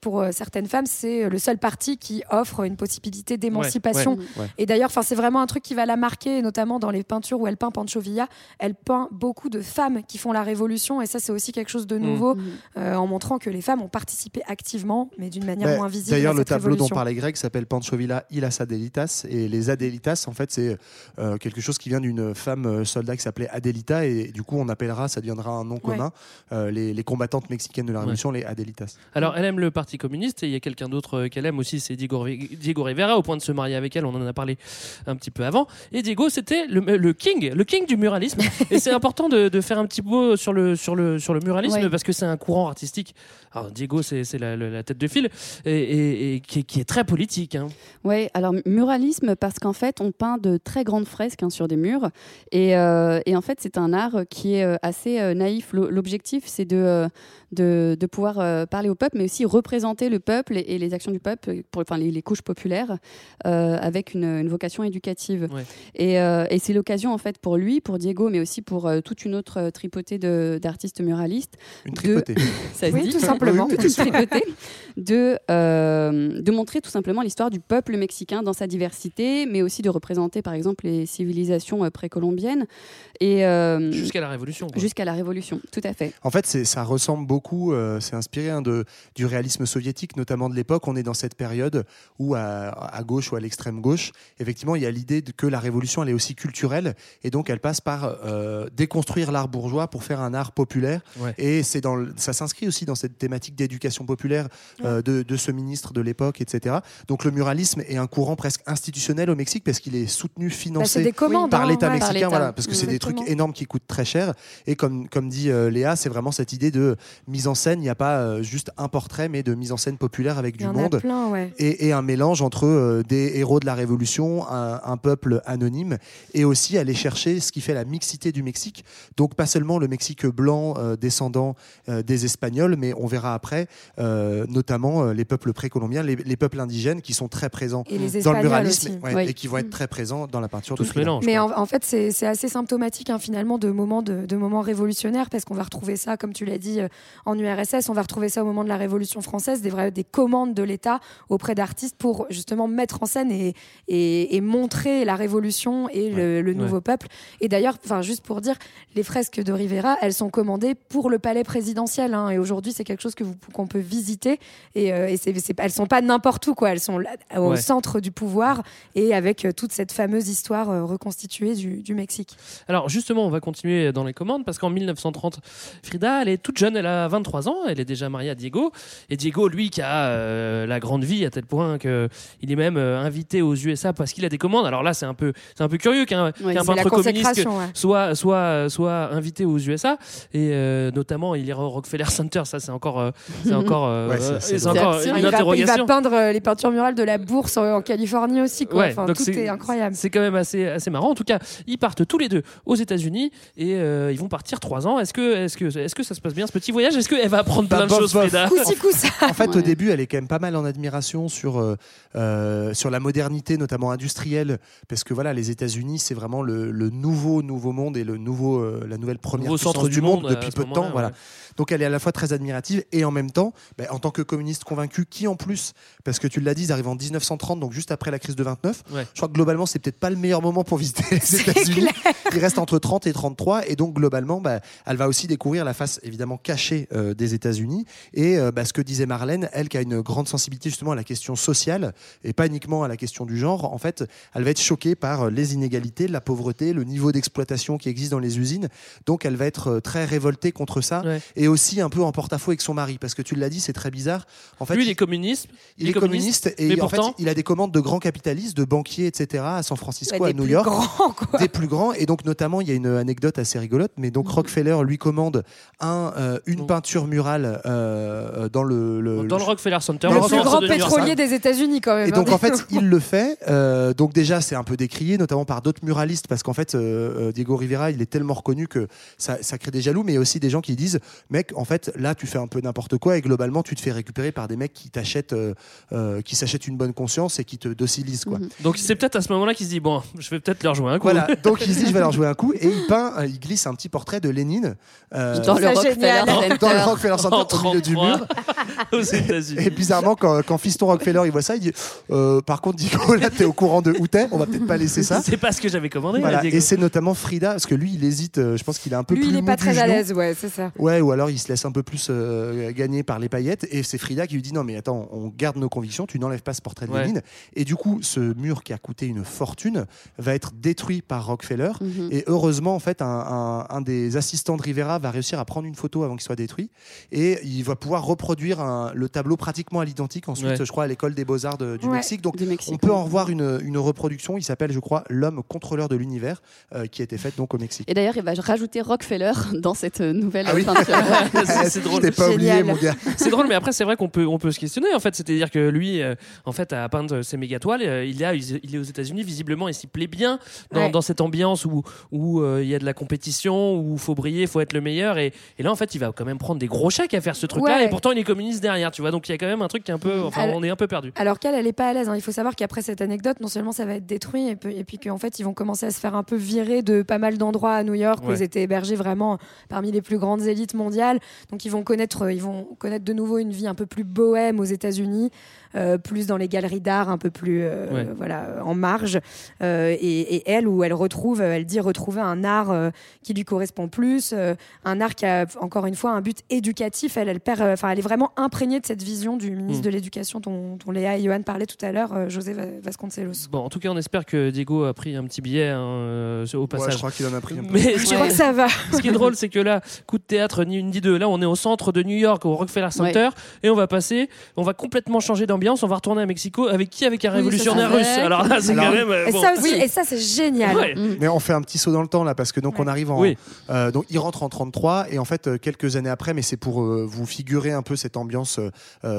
pour euh, certaines femmes, c'est le seul parti qui offre une possibilité d'émancipation. ouais, ouais. Et d'ailleurs, enfin, c'est vraiment un truc qui va la marquer, notamment dans les peintures où elle peint Pancho Villa. Elle peint beaucoup de femmes qui font la révolution, et ça, c'est aussi quelque chose de nouveau, Mhm. euh, en montrant que les femmes ont participé activement, mais d'une manière Bah, moins visible. D'ailleurs, le cette tableau révolution. dont parlait Greg s'appelle Pancho Villa y las Adelitas. Et les Adelitas, en fait, c'est euh, quelque chose qui vient d'une femme euh, soldat qui s'appelait Adelita. Et du coup, on appellera, ça deviendra un nom commun, euh, les, les combattantes mexicaines de la Révolution, les Adelitas. Alors, elle aime le Parti communiste et il y a quelqu'un d'autre euh, qu'elle aime aussi, c'est Diego, Ri- Diego Rivera, au point de se marier avec elle. On en a parlé un petit peu avant. Et Diego, c'était le, le king, le king du muralisme. et c'est important de, de faire un petit mot sur le, sur le, sur le muralisme Ouais. parce que c'est un courant artistique. Alors, Diego, c'est la, tête de file et, et- et qui, est- qui est très politique. hein. Ouais, alors muralisme parce qu'en fait on peint de très grandes fresques hein, sur des murs et, euh, et en fait c'est un art qui est assez naïf. L'o- L'objectif c'est de, euh, de, de pouvoir euh, parler au peuple mais aussi représenter le peuple et, et les actions du peuple, pour, enfin les, les couches populaires euh, avec une, une vocation éducative. Ouais. Et, euh, et c'est l'occasion en fait pour lui, pour Diego mais aussi pour euh, toute une autre tripotée de- d'artistes muralistes Une de- tripotée. ça se Oui, dit tout simplement. Une tripotée, de, euh, de montrer tout simplement l'histoire du peuple mexicain dans sa diversité, mais aussi de représenter par exemple les civilisations précolombiennes et euh, Jusqu'à la Révolution. quoi. jusqu'à la Révolution, tout à fait. En fait, c'est- ça ressemble beaucoup, euh, c'est inspiré hein, de, du réalisme soviétique, notamment de l'époque. On est dans cette période où, à, à gauche ou à l'extrême gauche, effectivement, il y a l'idée que la révolution, elle est aussi culturelle, et donc elle passe par euh, déconstruire l'art bourgeois pour faire un art populaire. Ouais. Et c'est dans, le- ça s'inscrit aussi dans cette thématique d'éducation populaire euh, de, de ce ministre de l'époque, etc. Donc le muralisme est un courant presque institutionnel au Mexique parce qu'il est soutenu, Bah, financé commandes par hein, l'État ouais. Mexicain, voilà, parce que c'est des trucs énormes qui coûtent très cher. Et comme, comme dit euh, Léa, c'est vraiment cette idée de mise en scène. Il n'y a pas euh, juste un portrait, mais de mise en scène populaire avec Il du y en monde. a plein, ouais. Et, et un mélange entre euh, des héros de la Révolution, un, un peuple anonyme, et aussi aller chercher ce qui fait la mixité du Mexique. Donc pas seulement le Mexique blanc euh, descendant euh, des Espagnols, mais on verra après, euh, notamment euh, les peuples précolombiens, les, les peuples indigènes qui sont très présents dans le muralisme aussi. ouais, Oui. et qui vont être très présents dans la peinture Tout Frida. mélange. Mais en, en fait, c'est c'est assez symptomatique hein, finalement de moments, de, de moments révolutionnaires parce qu'on va retrouver ça, comme tu l'as dit, euh, en URSS, on va retrouver ça au moment de la Révolution française, des, vrais, des commandes de l'État auprès d'artistes pour justement mettre en scène et, et, et montrer la Révolution et le, le nouveau peuple. Et d'ailleurs, enfin juste pour dire, les fresques de Rivera, elles sont commandées pour le palais présidentiel. hein, et aujourd'hui, c'est quelque chose que qu'on peut visiter. Et, euh, et c'est, elles sont pas n'importe où, quoi. Elles sont là, au Ouais. centre du pouvoir et avec euh, toute cette fameuse histoire euh, reconstituée du, du Mexique. Alors justement, on va continuer dans les commandes parce qu'en 30. Frida, elle est toute jeune, elle a 23 ans, elle est déjà mariée à Diego. Et Diego, lui, qui a euh, la grande vie à tel point que il est même euh, invité aux USA parce qu'il a des commandes. Alors là, c'est un peu, c'est un peu curieux qu'un la peintre communiste ouais. soit, soit, soit invité aux USA. Et euh, notamment, il ira au Rockefeller Center. Ça, c'est encore, euh, c'est encore, euh, Ouais, c'est- c'est c'est drôle. encore il, une va, il va interrogation. peindre les peintures murales de la bourse en, en Californie aussi. Quoi. Ouais, Enfin, donc tout est, incroyable. C'est quand même assez, assez marrant. En tout cas, ils partent tous les deux aux États-Unis et euh, ils vont partir trois ans. Est-ce que, est-ce que, est-ce que ça se passe bien ce petit voyage? Est-ce qu'elle va apprendre Bah, plein de bof, choses, bof. Frida Coussi coussa. En fait, au début, elle est quand même pas mal en admiration sur, euh, euh, sur la modernité, notamment industrielle, parce que voilà, les États-Unis, c'est vraiment le, le nouveau nouveau monde et le nouveau, euh, la nouvelle première Nouveau puissance centre du du monde, monde, depuis peu de temps. Voilà. ouais. Donc, elle est à la fois très admirative et en même temps, bah, en tant que communiste convaincu, qui en plus, parce que tu l'as dit, ils arrivent en 1930, donc juste après la crise de 29. Ouais. Je crois que globalement, c'est peut-être pas le meilleur moment pour visiter les États-Unis. Il reste entre 30 et 33, et donc globalement, bah, elle va aussi découvrir la face évidemment cachée euh, des États-Unis. Et euh, bah, ce que disait Marlène, elle qui a une grande sensibilité justement à la question sociale et pas uniquement à la question du genre, en fait, elle va être choquée par euh, les inégalités, la pauvreté, le niveau d'exploitation qui existe dans les usines. Donc elle va être très révoltée contre ça Ouais. et aussi un peu en porte-à-faux avec son mari parce que tu l'as dit, c'est très bizarre. En fait, Lui, il est communiste. il est communiste et mais en fait, pourtant- il a des commandes de grands capitalistes, de banquiers, etc. à San Francisco, à des New plus York grands, quoi. des plus grands. Et donc, notamment, il y a une anecdote assez rigolote. Mais donc, Rockefeller lui commande un, euh, une peinture murale euh, dans le. le- Dans le Rockefeller Center, Dans Le plus grand de pétrolier des États-Unis, quand même. Et donc hein, en fait, il le fait. Euh, donc déjà, c'est un peu décrié, notamment par d'autres muralistes, parce qu'en fait, Diego Rivera, il est tellement reconnu que ça, ça crée des jaloux, mais il y a aussi des gens qui disent, mec, en fait, là, tu fais un peu n'importe quoi, et globalement, tu te fais récupérer par des mecs qui t'achètent, euh, euh, qui s'achètent une bonne conscience et qui te docilisent, quoi. Mhm. Donc c'est peut-être à ce moment-là qu'il se dit bon, je vais peut-être leur jouer un coup. Voilà, donc il se dit je vais leur jouer un coup et il peint, euh, il glisse un petit portrait de Lénine euh, Dans le Rockefeller Center. dans le Rockefeller Center En au milieu du 33. mur. aux États-Unis. Et bizarrement, quand, quand Fiston Rockefeller il voit ça, il dit euh, Par contre, Diego, là, t'es au courant de où t'es, on va peut-être pas laisser ça. C'est pas ce que j'avais commandé. Voilà. là, Diego. Et c'est notamment Frida, parce que lui, il hésite, euh, je pense qu'il est un peu Lui, plus. il est pas très à l'aise, ouais, c'est ça. Ouais, ou alors il se laisse un peu plus euh, gagner par les paillettes. Et c'est Frida qui lui dit Non, mais attends, on garde nos convictions, tu n'enlèves pas ce portrait de Ouais. Lénine. Et du coup, ce mur qui a coûté une fortune va être détruit par Rockefeller. Mhm. Et heureusement, en fait, un, un- un des assistants de Rivera va réussir à prendre une photo avant qu'il soit détruit. Et il va pouvoir reproduire un- le tableau pratiquement à l'identique ensuite, Ouais. je crois, à l'école des beaux-arts de- du Ouais. Mexique. Donc, Du Mexique. on peut en revoir une, une reproduction. Il s'appelle, je crois, L'homme contrôleur de l'univers, euh, qui a été faite donc au Mexique. Et d'ailleurs, il va rajouter Rockefeller dans cette nouvelle Ah oui. peinture. C'est drôle. Je t'ai pas oublié, Génial. mon gars. C'est drôle, mais après, c'est vrai qu'on peut, on peut se questionner. En fait, c'est-à-dire que lui, euh, en fait, à peindre ses méga toiles, euh, il, est à- il est aux États-Unis, visiblement, et s'y plaît bien dans, Ouais. dans cette ambiance où où euh, il y a de la compétition, où il faut briller, il faut être le meilleur. Et, et là, en fait, il va quand même prendre des gros chèques à faire ce truc-là. Ouais. Et pourtant, il est communiste derrière, tu vois. Donc, il y a quand même un truc qui est un peu. Enfin, Alors- on est un peu perdu. Alors qu'elle, elle est pas à l'aise. hein. Il faut savoir qu'après cette anecdote, non seulement ça va être détruit, et, puis- puis qu'en fait, ils vont commencer à se faire un peu virer de pas mal d'endroits à New York où ils étaient hébergés vraiment parmi les plus grandes élites mondiales. Donc ils vont connaître, ils vont connaître de nouveau une vie un peu plus bohème aux États-Unis, euh, plus dans les galeries d'art, un peu plus euh, Ouais. voilà en marge. Euh, et, et elle, où elle retrouve, elle dit retrouver un art euh, qui lui correspond plus, euh, un art qui a encore une fois un but éducatif. Elle, elle perd, euh, enfin, elle est vraiment imprégnée de cette vision du ministre Mm. de l'Éducation dont, dont Léa et Johan parlaient tout à l'heure, euh, José Va- Vasconcelos. Bon, en tout cas, on espère que Diego a pris un petit billet hein, euh, au Ouais, passage. je crois qu'il en a pris un peu. Mais Je crois que ça va. ce qui est drôle, c'est que là, coup de théâtre, ni une Là, on est au centre de New York, au Rockefeller Center, et on va passer, on va complètement changer d'ambiance. On va retourner à Mexico avec qui? Avec un Oui, révolutionnaire russe. Alors là, c'est quand même. euh, Et bon. ça aussi, et ça c'est génial. Ouais. Mm. Mais on fait un petit saut dans le temps là parce que donc on arrive en Oui. euh, donc il rentre en 33 et en fait euh, quelques années après mais c'est pour euh, vous figurer un peu cette ambiance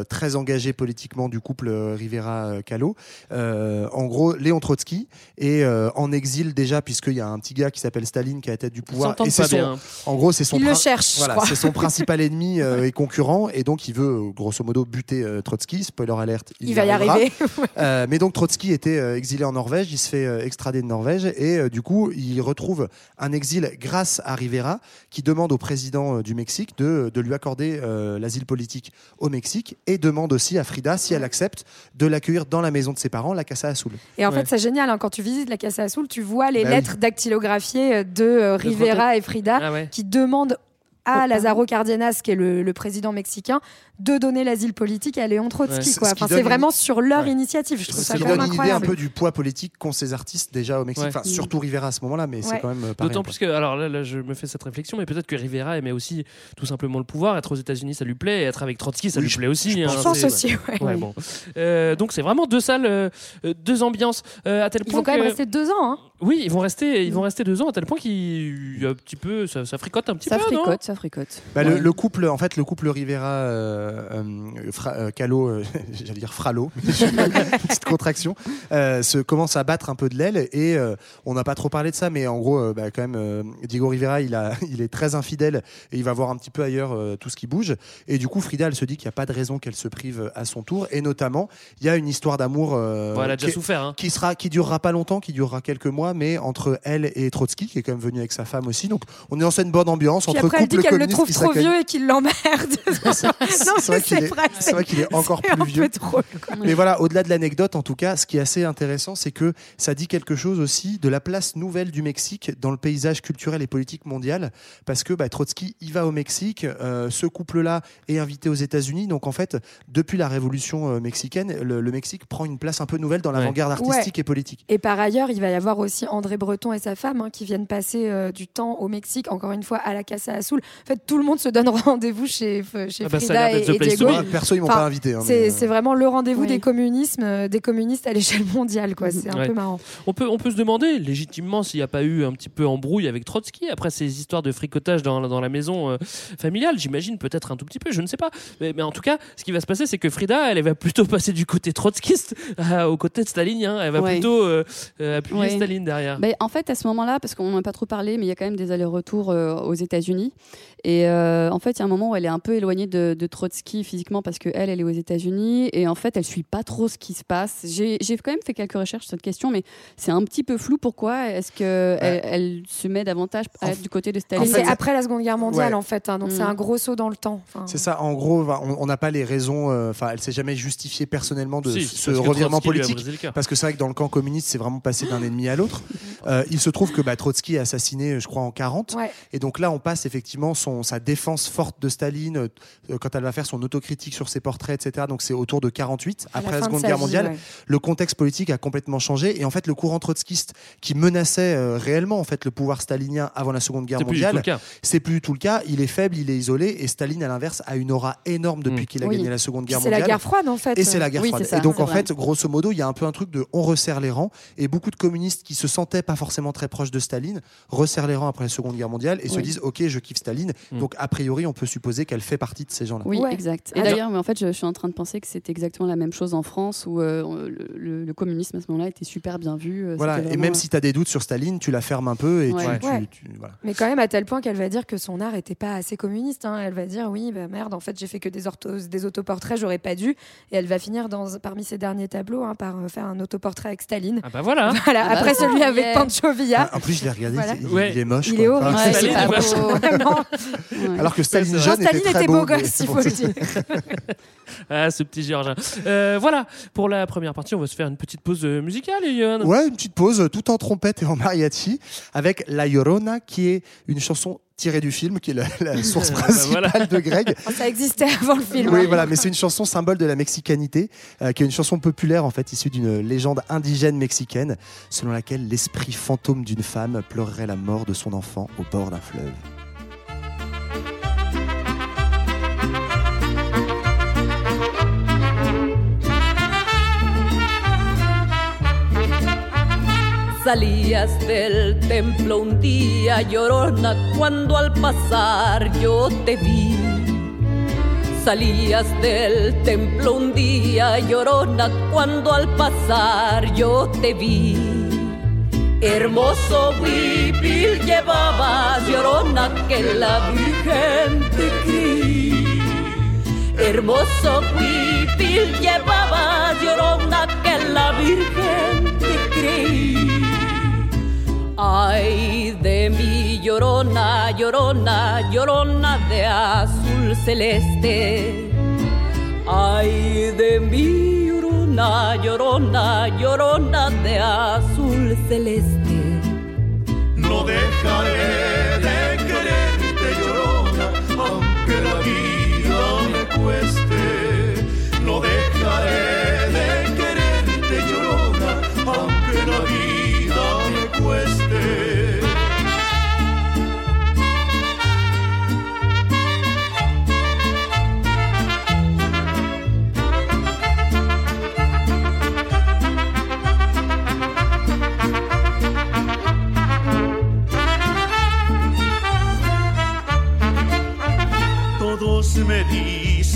très engagée politiquement du couple Rivera Calo. Euh, en gros Léon Trotsky est euh, en exil déjà puisqu'il y a un petit gars qui s'appelle Staline qui est à la tête du pouvoir et c'est pas son bien. en gros c'est son Il le cherche, je voilà, crois. c'est son principal ennemi euh, et concurrent et donc il veut euh, grosso modo buter euh, Trotsky spoiler alerte Il va y arrivera. arriver. Euh, mais donc Trotsky était euh, exilé en Norvège, il se fait euh, extrader de Norvège et euh, du coup il retrouve un exil grâce à Rivera qui demande au président euh, du Mexique de, de lui accorder euh, l'asile politique au Mexique et demande aussi à Frida, si elle accepte, de l'accueillir dans la maison de ses parents, la Casa Azul. Et en Ouais. fait, c'est génial. hein, quand tu visites la Casa Azul, tu vois les Bah oui. lettres dactylographiées de euh, Rivera et Frida Ah ouais. qui demandent à Lázaro Cárdenas, qui est le, le président mexicain, de donner l'asile politique à Léon Trotsky. Ouais, c'est quoi. Enfin, vraiment sur leur initiative. Je trouve ça Ça donne une idée un peu du poids politique qu'ont ces artistes déjà au Mexique. Ouais. Enfin, surtout Rivera à ce moment-là, mais Ouais. c'est quand même euh, D'autant plus que, alors là, là, je me fais cette réflexion, mais peut-être que Rivera aimait aussi tout simplement le pouvoir. Être aux États-Unis, ça lui plaît. Et être avec Trotsky, ça Oui, lui je- plaît aussi. je hein, pense aussi, ouais. Ouais, Oui. bon. Euh, donc c'est vraiment deux salles, euh, deux ambiances. euh, à tel Ils point vont quand même rester deux ans. Hein. Oui, ils vont rester, ils vont rester deux ans à tel point qu'il y a un petit peu, ça, ça fricote un petit Ça peu, non? fricote, ça fricote. Bah, le, Ouais. le couple, en fait, le couple Rivera, euh, euh, Fra- euh, Calo, euh, j'allais dire Fralo, petite contraction, euh, se commence à battre un peu de l'aile et euh, on n'a pas trop parlé de ça, mais en gros, euh, bah, quand même, euh, Diego Rivera, il, a, il est très infidèle et il va voir un petit peu ailleurs euh, tout ce qui bouge. Et du coup, Frida, elle se dit qu'il n'y a pas de raison qu'elle se prive à son tour. Et notamment, il y a une histoire d'amour euh, Bon, elle a déjà qui, souffert. Hein. qui sera, qui durera pas longtemps, qui durera quelques mois, mais entre elle et Trotsky, qui est quand même venu avec sa femme aussi. Donc, on est dans une bonne ambiance Puis entre couple qu'elle le trouve trop vieux et qu'il l'emmerde. C'est vrai qu'il est, vrai encore plus un vieux. drôle. Mais voilà, au-delà de l'anecdote, en tout cas, ce qui est assez intéressant, c'est que ça dit quelque chose aussi de la place nouvelle du Mexique dans le paysage culturel et politique mondial, parce que bah, Trotsky, il va au Mexique, euh, ce couple-là est invité aux États-Unis, donc en fait, depuis la révolution euh, mexicaine, le, le Mexique prend une place un peu nouvelle dans l'avant-garde artistique Ouais. et politique. Et par ailleurs, il va y avoir aussi André Breton et sa femme hein, qui viennent passer euh, du temps au Mexique, encore une fois à la Casa Azul. En fait, tout le monde se donne rendez-vous chez, chez Ah bah, Frida et, Diego. Ouais, perso, ils m'ont Enfin, pas invité. hein, C'est euh, c'est vraiment le rendez-vous Oui. des communismes, euh, des communistes à l'échelle mondiale. quoi. C'est un Ouais. peu marrant. On peut, on peut se demander légitimement s'il n'y a pas eu un petit peu embrouille avec Trotsky après ces histoires de fricotage dans, dans la maison euh, familiale. J'imagine peut-être un tout petit peu, je ne sais pas. Mais, mais en tout cas, ce qui va se passer, c'est que Frida, elle, elle va plutôt passer du côté trotskiste euh, au côté de Staline. hein. Elle va Ouais. plutôt euh, euh, appuyer Ouais. Staline derrière. Ben, en fait, à ce moment-là, parce qu'on n'en a pas trop parlé, mais il y a quand même des allers-retours euh, aux États-Unis. Et euh, en fait, il y a un moment où elle est un peu éloignée de, de Trotsky physiquement parce qu'elle, elle est aux États-Unis. Et en fait, elle suit pas trop ce qui se passe. J'ai quand même fait quelques recherches sur cette question, mais c'est un petit peu flou. Pourquoi est-ce qu'elle elle, elle se met davantage à être du côté de Staline? c'est après la Seconde Guerre mondiale, Ouais. en fait. hein, donc Mm. c'est un gros saut dans le temps. Enfin, C'est ça, en gros, on n'a pas les raisons, euh, enfin, elle s'est jamais justifiée personnellement de Si, ce que revirement Trotsky politique. Parce que c'est vrai que dans le camp communiste, c'est vraiment passé d'un ennemi à l'autre. Euh, il se trouve que bah, Trotsky est assassiné, je crois, en 40. Ouais. Et donc là, on passe effectivement son, sa défense forte de Staline euh, quand elle va faire son autocritique sur ses portraits, etc. Donc c'est autour de 48, À la après la, Seconde Guerre vie, mondiale. ouais. Le contexte politique a complètement changé. Et en fait, le courant trotskiste qui menaçait euh, réellement en fait, le pouvoir stalinien avant la Seconde Guerre C'est mondiale, c'est plus du tout le cas. Il est faible, il est isolé. Et Staline, à l'inverse, a une aura énorme depuis Mm. qu'il a Oui. gagné la Seconde Guerre C'est mondiale. la guerre froide, en fait. Et c'est la guerre Oui, froide. c'est ça, et donc, c'est en vrai. fait, grosso modo, il y a un peu un truc de on resserre les rangs. Et beaucoup de communistes qui se sentaient pas forcément très proches de Staline resserrent les rangs après la Seconde Guerre mondiale et se disent Ok, je kiffe Staline. Mm. Donc, a priori, on peut supposer qu'elle fait partie de ces gens-là. Oui, Ouais. exact. Et d'ailleurs, mais en fait, je, je suis en train de penser que c'était exactement la même chose en France où euh, le, communisme à ce moment-là était super bien vu. euh, Voilà. Et même euh, si tu as des doutes sur Staline, tu la fermes un peu et tu- Ouais. tu, Ouais. tu- voilà. Mais quand même à tel point qu'elle va dire que son art était pas assez communiste. hein. Elle va dire oui, bah merde, en fait j'ai fait que des, orthos- des autoportraits, j'aurais pas dû. Et elle va finir dans, parmi ses derniers tableaux hein, par euh, faire un autoportrait avec Staline. Ah bah voilà. Voilà, Ah bah après voilà, celui avec yeah. Pancho Villa. Ah, en plus, je l'ai regardé, Voilà. il, Ouais. il est moche. Il est horrible. Ouais, Staline c'est pas beau. Ouais. Alors que Staline jeune était très était beau. beau gosse, il faut le dire. Ah, ce petit Géorgien. Euh, voilà, pour la première partie, on va se faire une petite pause euh, musicale, Johan. Ouais, une petite pause, tout en trompette et en mariachi, avec La Llorona, qui est une chanson tirée du film, qui est la, la source Ah bah principale voilà. de Greg. Ça existait avant le film. Oui, hein. voilà, mais c'est une chanson symbole de la mexicanité, euh, qui est une chanson populaire en fait issue d'une légende indigène mexicaine, selon laquelle l'esprit fantôme d'une femme pleurerait la mort de son enfant au bord d'un fleuve. Salías del templo un día llorona cuando al pasar yo te vi. Salías del templo un día llorona cuando al pasar yo te vi. Hermoso huipil llevabas llorona que la Virgen te creí. Hermoso huipil llevabas llorona que la Virgen te creí. Ay de mi llorona, llorona, llorona de azul celeste. Ay de mi llorona, llorona, llorona de azul celeste. No dejaré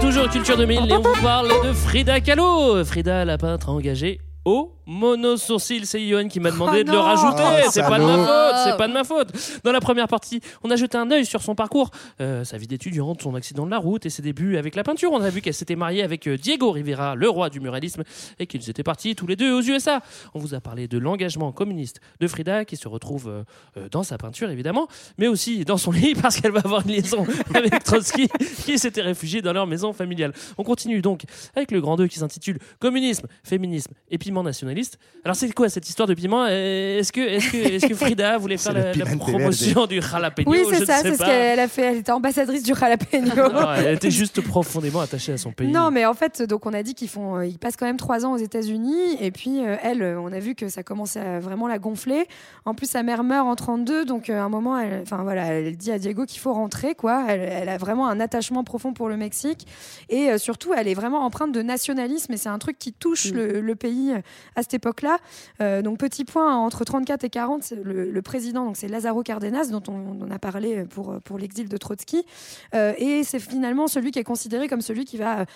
Toujours Culture 2000 et on vous parle de Frida Kahlo. Frida, la peintre engagée au monosourcil. C'est Yohan qui m'a demandé Oh de le rajouter. Oh, c'est pas de ma faute. C'est pas de ma faute. Dans la première partie, on a jeté un œil sur son parcours, euh, sa vie d'étudiante, son accident de la route et ses débuts avec la peinture. On a vu qu'elle s'était mariée avec euh, Diego Rivera, le roi du muralisme, et qu'ils étaient partis tous les deux aux USA. On vous a parlé de l'engagement communiste de Frida qui se retrouve euh, euh, dans sa peinture évidemment, mais aussi dans son lit parce qu'elle va avoir une liaison avec Trotsky qui s'était réfugié dans leur maison familiale. On continue donc avec le grand 2 qui s'intitule Communisme, féminisme et piment nationaliste. Alors c'est quoi cette histoire de piment? Euh, Est-ce que, est que, est que Frida voulait faire la, promotion du jalapeno? Oui, Je c'est ne ça, c'est ce qu'elle a fait. Elle était ambassadrice du jalapeno. Non, elle était juste profondément attachée à son pays. Non, mais en fait, donc on a dit qu'ils font, euh, ils passent quand même trois ans aux États-Unis, et puis euh, elle, on a vu que ça commençait à vraiment la gonfler. En plus, sa mère meurt en 32, donc euh, à un moment, elle, enfin voilà, elle dit à Diego qu'il faut rentrer, quoi. Elle, elle a vraiment un attachement profond pour le Mexique, et euh, surtout, elle est vraiment empreinte de nationalisme, et c'est un truc qui touche le, le pays à cette époque-là. Euh, donc petit point entre 34 et 40, c'est le, président, donc c'est Lázaro Cárdenas, dont on, a parlé pour pour l'exil de Trotsky, Euh, et c'est finalement celui qui est considéré comme celui qui va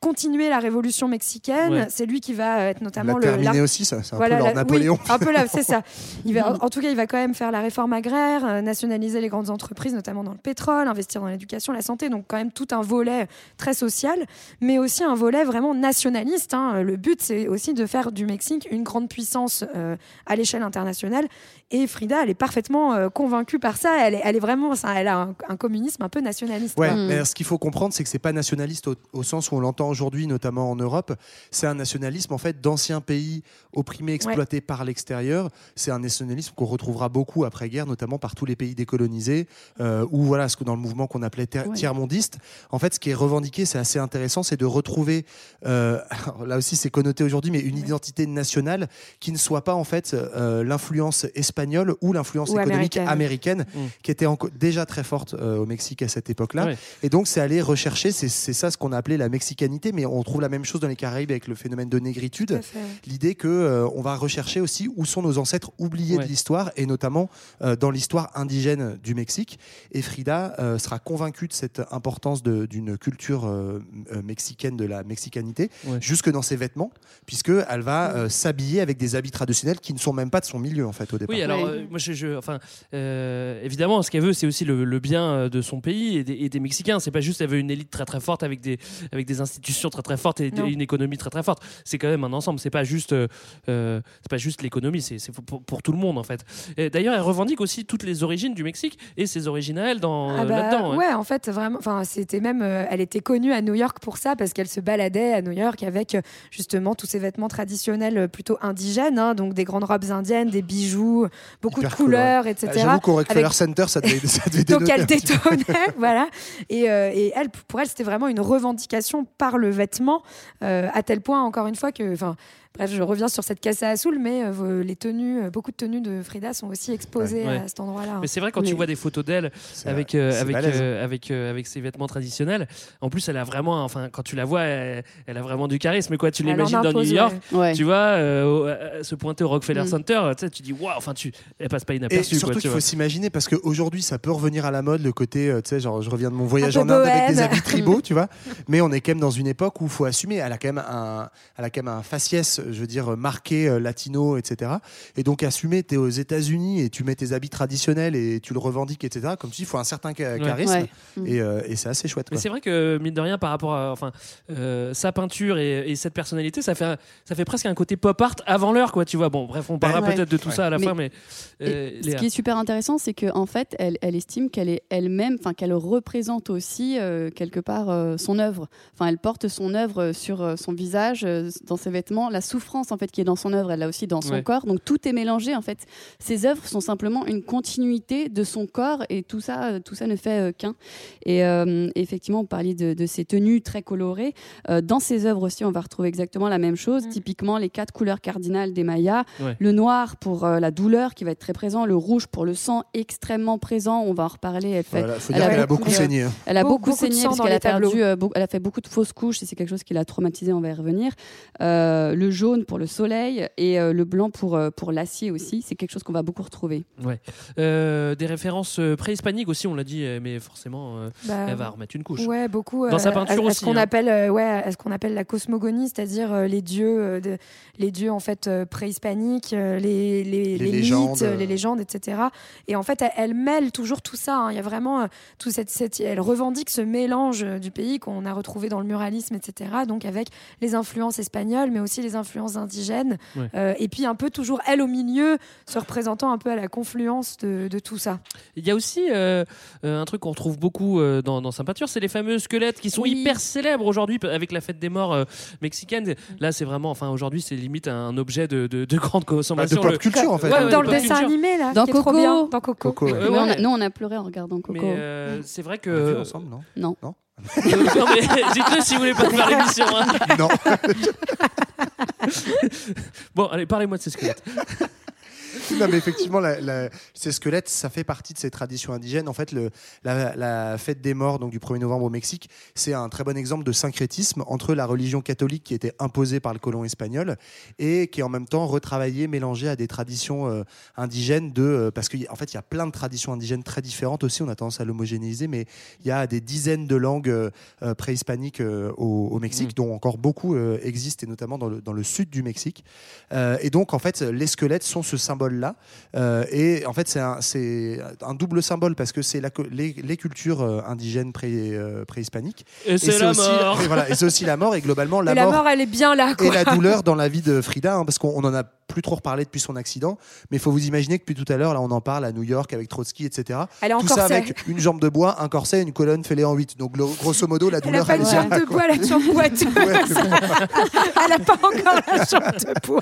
continuer la révolution mexicaine. Ouais. C'est lui qui va être notamment La le aussi, ça, c'est un Voilà, peu leur la- Napoléon. oui, un peu là, c'est ça. Il va, en tout cas, il va quand même faire la réforme agraire, euh, nationaliser les grandes entreprises, notamment dans le pétrole, investir dans l'éducation, la santé. Donc quand même tout un volet très social, mais aussi un volet vraiment nationaliste. hein. Le but, c'est aussi de faire du Mexique une grande puissance euh, à l'échelle internationale. Et Frida, elle est parfaitement euh, convaincue par ça. Elle est, elle est vraiment, ça, elle a un, un communisme un peu nationaliste. Ouais, mais ce qu'il faut comprendre, c'est que c'est pas nationaliste au, au sens où on l'entend aujourd'hui, notamment en Europe. C'est un nationalisme en fait d'anciens pays opprimés, exploités par l'extérieur. C'est un nationalisme qu'on retrouvera beaucoup après-guerre, notamment par tous les pays décolonisés, euh, ou voilà, ce que dans le mouvement qu'on appelait Ouais. tiers-mondiste. En fait, ce qui est revendiqué, c'est assez intéressant, c'est de retrouver, euh, là aussi c'est connoté aujourd'hui, mais une identité nationale qui ne soit pas en fait euh, l'influence espagnole ou l'influence Ou économique américaine. américaine, Mm. qui était déjà très forte euh, au Mexique à cette époque-là. Ouais. Et donc, c'est aller rechercher, c'est ça ce qu'on a appelé la mexicanité, mais on trouve la même chose dans les Caraïbes avec le phénomène de négritude. L'idée que euh, on va rechercher aussi où sont nos ancêtres oubliés Ouais. de l'histoire, et notamment euh, dans l'histoire indigène du Mexique. Et Frida euh, sera convaincue de cette importance d'une culture euh, euh, mexicaine, de la mexicanité, Ouais. jusque dans ses vêtements, puisque elle va euh, s'habiller avec des habits traditionnels qui ne sont même pas de son milieu en fait au départ. Oui, alors euh, moi, je, je- enfin, euh, évidemment, ce qu'elle veut, c'est aussi le, le bien euh, de son pays et des, et des Mexicains. C'est pas juste elle veut une élite très très forte avec des avec des institutions très très fortes et des- une économie très très forte. C'est quand même un ensemble. C'est pas juste euh, c'est pas juste l'économie. C'est pour, pour tout le monde en fait. D'ailleurs, elle revendique aussi toutes les origines du Mexique et ses origines à elle dans Ah bah, là-dedans. ouais. en fait, vraiment. Enfin, c'était même. elle était connue à New York pour ça parce qu'elle se baladait à New York avec justement tous ces vêtements traditionnels plutôt indigènes, hein, donc des grandes robes indiennes, des bijoux, beaucoup Hyper de cool, couleurs, ouais. etc. J'avoue qu'au Rockefeller Avec- Center, ça devait, ça devait donc elle détonnait, voilà. Et, euh, et elle, pour elle, c'était vraiment une revendication par le vêtement, euh, à tel point, encore une fois, que, bref, je reviens sur cette casse à Soul, mais euh, les tenues, euh, beaucoup de tenues de Frida sont aussi exposées Ouais. à cet endroit-là. Mais c'est vrai quand tu vois des photos d'elle avec euh, avec euh, avec euh, avec ses vêtements traditionnels. En plus, elle a vraiment, enfin, quand tu la vois, elle, elle a vraiment du charisme. Quoi, tu l'imagines dans New York, ouais. Tu vois, euh, euh, se pointer au Rockefeller Mm. Center, tu sais, tu dis waouh, enfin, tu, elle passe pas Et inaperçue. surtout quoi, tu qu'il faut s'imaginer parce qu'aujourd'hui ça peut revenir à la mode le côté euh, tu sais genre je reviens de mon voyage en Inde avec des habits tribaux tu vois mais on est quand même dans une époque où il faut assumer elle a quand même un elle a quand même un faciès je veux dire marqué euh, latino etc et donc assumer tu es aux États-Unis et tu mets tes habits traditionnels et tu le revendiques etc comme tu dis il faut un certain Ouais. charisme Ouais. et, euh, et c'est assez chouette Mais c'est vrai que mine de rien, par rapport à enfin euh, sa peinture et, et cette personnalité, ça fait ça fait presque un côté pop art avant l'heure, quoi. Tu vois. Bon, bref, on parlera Ouais. peut-être de tout Ouais. ça à la Mais- fin, mais Et euh, ce qui est super intéressant, c'est qu'en en fait, elle, elle estime qu'elle est elle-même, enfin qu'elle représente aussi euh, quelque part euh, son œuvre. Enfin, elle porte son œuvre sur euh, son visage, euh, dans ses vêtements, la souffrance en fait qui est dans son œuvre, elle l'a aussi dans son Ouais. corps. Donc tout est mélangé en fait. Ses œuvres sont simplement une continuité de son corps et tout ça, euh, tout ça ne fait euh, qu'un. Et euh, effectivement, on parlait de, de ses tenues très colorées. Euh, dans ses œuvres aussi, on va retrouver exactement la même chose. Typiquement, les quatre couleurs cardinales des Mayas. Ouais. Le noir pour euh, la douleur qui va être très présent, le rouge pour le sang extrêmement présent. On va en reparler. Elle fait. Voilà, faut dire qu'elle a beaucoup saigné, hein. Elle a Beaucoup- beaucoup, beaucoup de saigné parce qu'elle a perdu. euh, elle a fait beaucoup de fausses couches et c'est quelque chose qui l'a traumatisée. On va y revenir. Euh, le jaune pour le soleil et euh, le blanc pour euh, pour l'acier aussi. C'est quelque chose qu'on va beaucoup retrouver. Ouais. Euh, des références préhispaniques aussi, on l'a dit, mais forcément, euh, Bah, elle va remettre une couche. Ouais, beaucoup. Dans sa peinture à- à aussi. Ce qu'on hein. appelle, euh, ouais, à ce qu'on appelle la cosmogonie, c'est-à-dire euh, les dieux, euh, de, les dieux en fait euh, préhispaniques, euh, les, les, les légendes, mythes, les légendes, etc. Et en fait, elle, elle mêle toujours tout ça. hein. Il y a vraiment euh, tout cette, cette- elle revendique ce mélange du pays qu'on a retrouvé dans le muralisme, etc. Donc avec les influences espagnoles, mais aussi les influences indigènes. Ouais. Euh, et puis un peu toujours elle au milieu, se représentant un peu à la confluence de, de tout ça. Il y a aussi euh, euh, un truc qu'on retrouve beaucoup euh, dans, dans sa peinture, c'est les fameux squelettes qui sont Oui. hyper célèbres aujourd'hui avec la fête des morts euh, mexicaine. Mm. Là, c'est vraiment, enfin, aujourd'hui, c'est limite un objet de, de, de grande consommation. Bah, de pop Le- culture, en fait. Ouais, ouais, dans le pop dessin culture. animé là, Dans trop Coco. bien, dans Coco. Coco. Euh, a- nous, on a pleuré en regardant Coco. Mais euh, c'est vrai que. On l'a vu ensemble, non? Non. Non? Non, mais dites-le si vous voulez pas faire l'émission. hein. Non. Bon, allez, parlez-moi de ces squelettes. non, mais effectivement, la- la- ces squelettes, ça fait partie de ces traditions indigènes. En fait, le, la, la fête des morts, donc du 1er novembre au Mexique, c'est un très bon exemple de syncrétisme entre la religion catholique qui était imposée par le colon espagnol et qui est en même temps retravaillée, mélangée à des traditions euh, indigènes de, euh, parce qu'en fait, il y a plein de traditions indigènes très différentes aussi. On a tendance à l'homogénéiser, mais il y a des dizaines de langues euh, préhispaniques au, au Mexique, dont encore beaucoup existent, et notamment dans le, dans le sud du Mexique. Et donc, en fait, les squelettes sont ce symbole-là. Euh, et en fait, c'est un, un double symbole parce que c'est les, les cultures euh, indigènes pré, euh, préhispaniques. Et c'est la aussi, mort. et voilà, et c'est aussi la mort. Et globalement, la, Et la mort, elle est bien là. Quoi. et la douleur dans la vie de Frida, hein, parce qu'on on en a plus trop reparlé depuis son accident, mais il faut vous imaginer que depuis tout à l'heure, là, on en parle à New York avec Trotsky, etc. Elle est en tout ça corset. avec une jambe de bois, un corset, une colonne fêlée en 8. Donc, grosso modo, la Elle a douleur, pas une jambe de bois, elle a une jambe boiteuse. elle a pas encore la jambe de bois.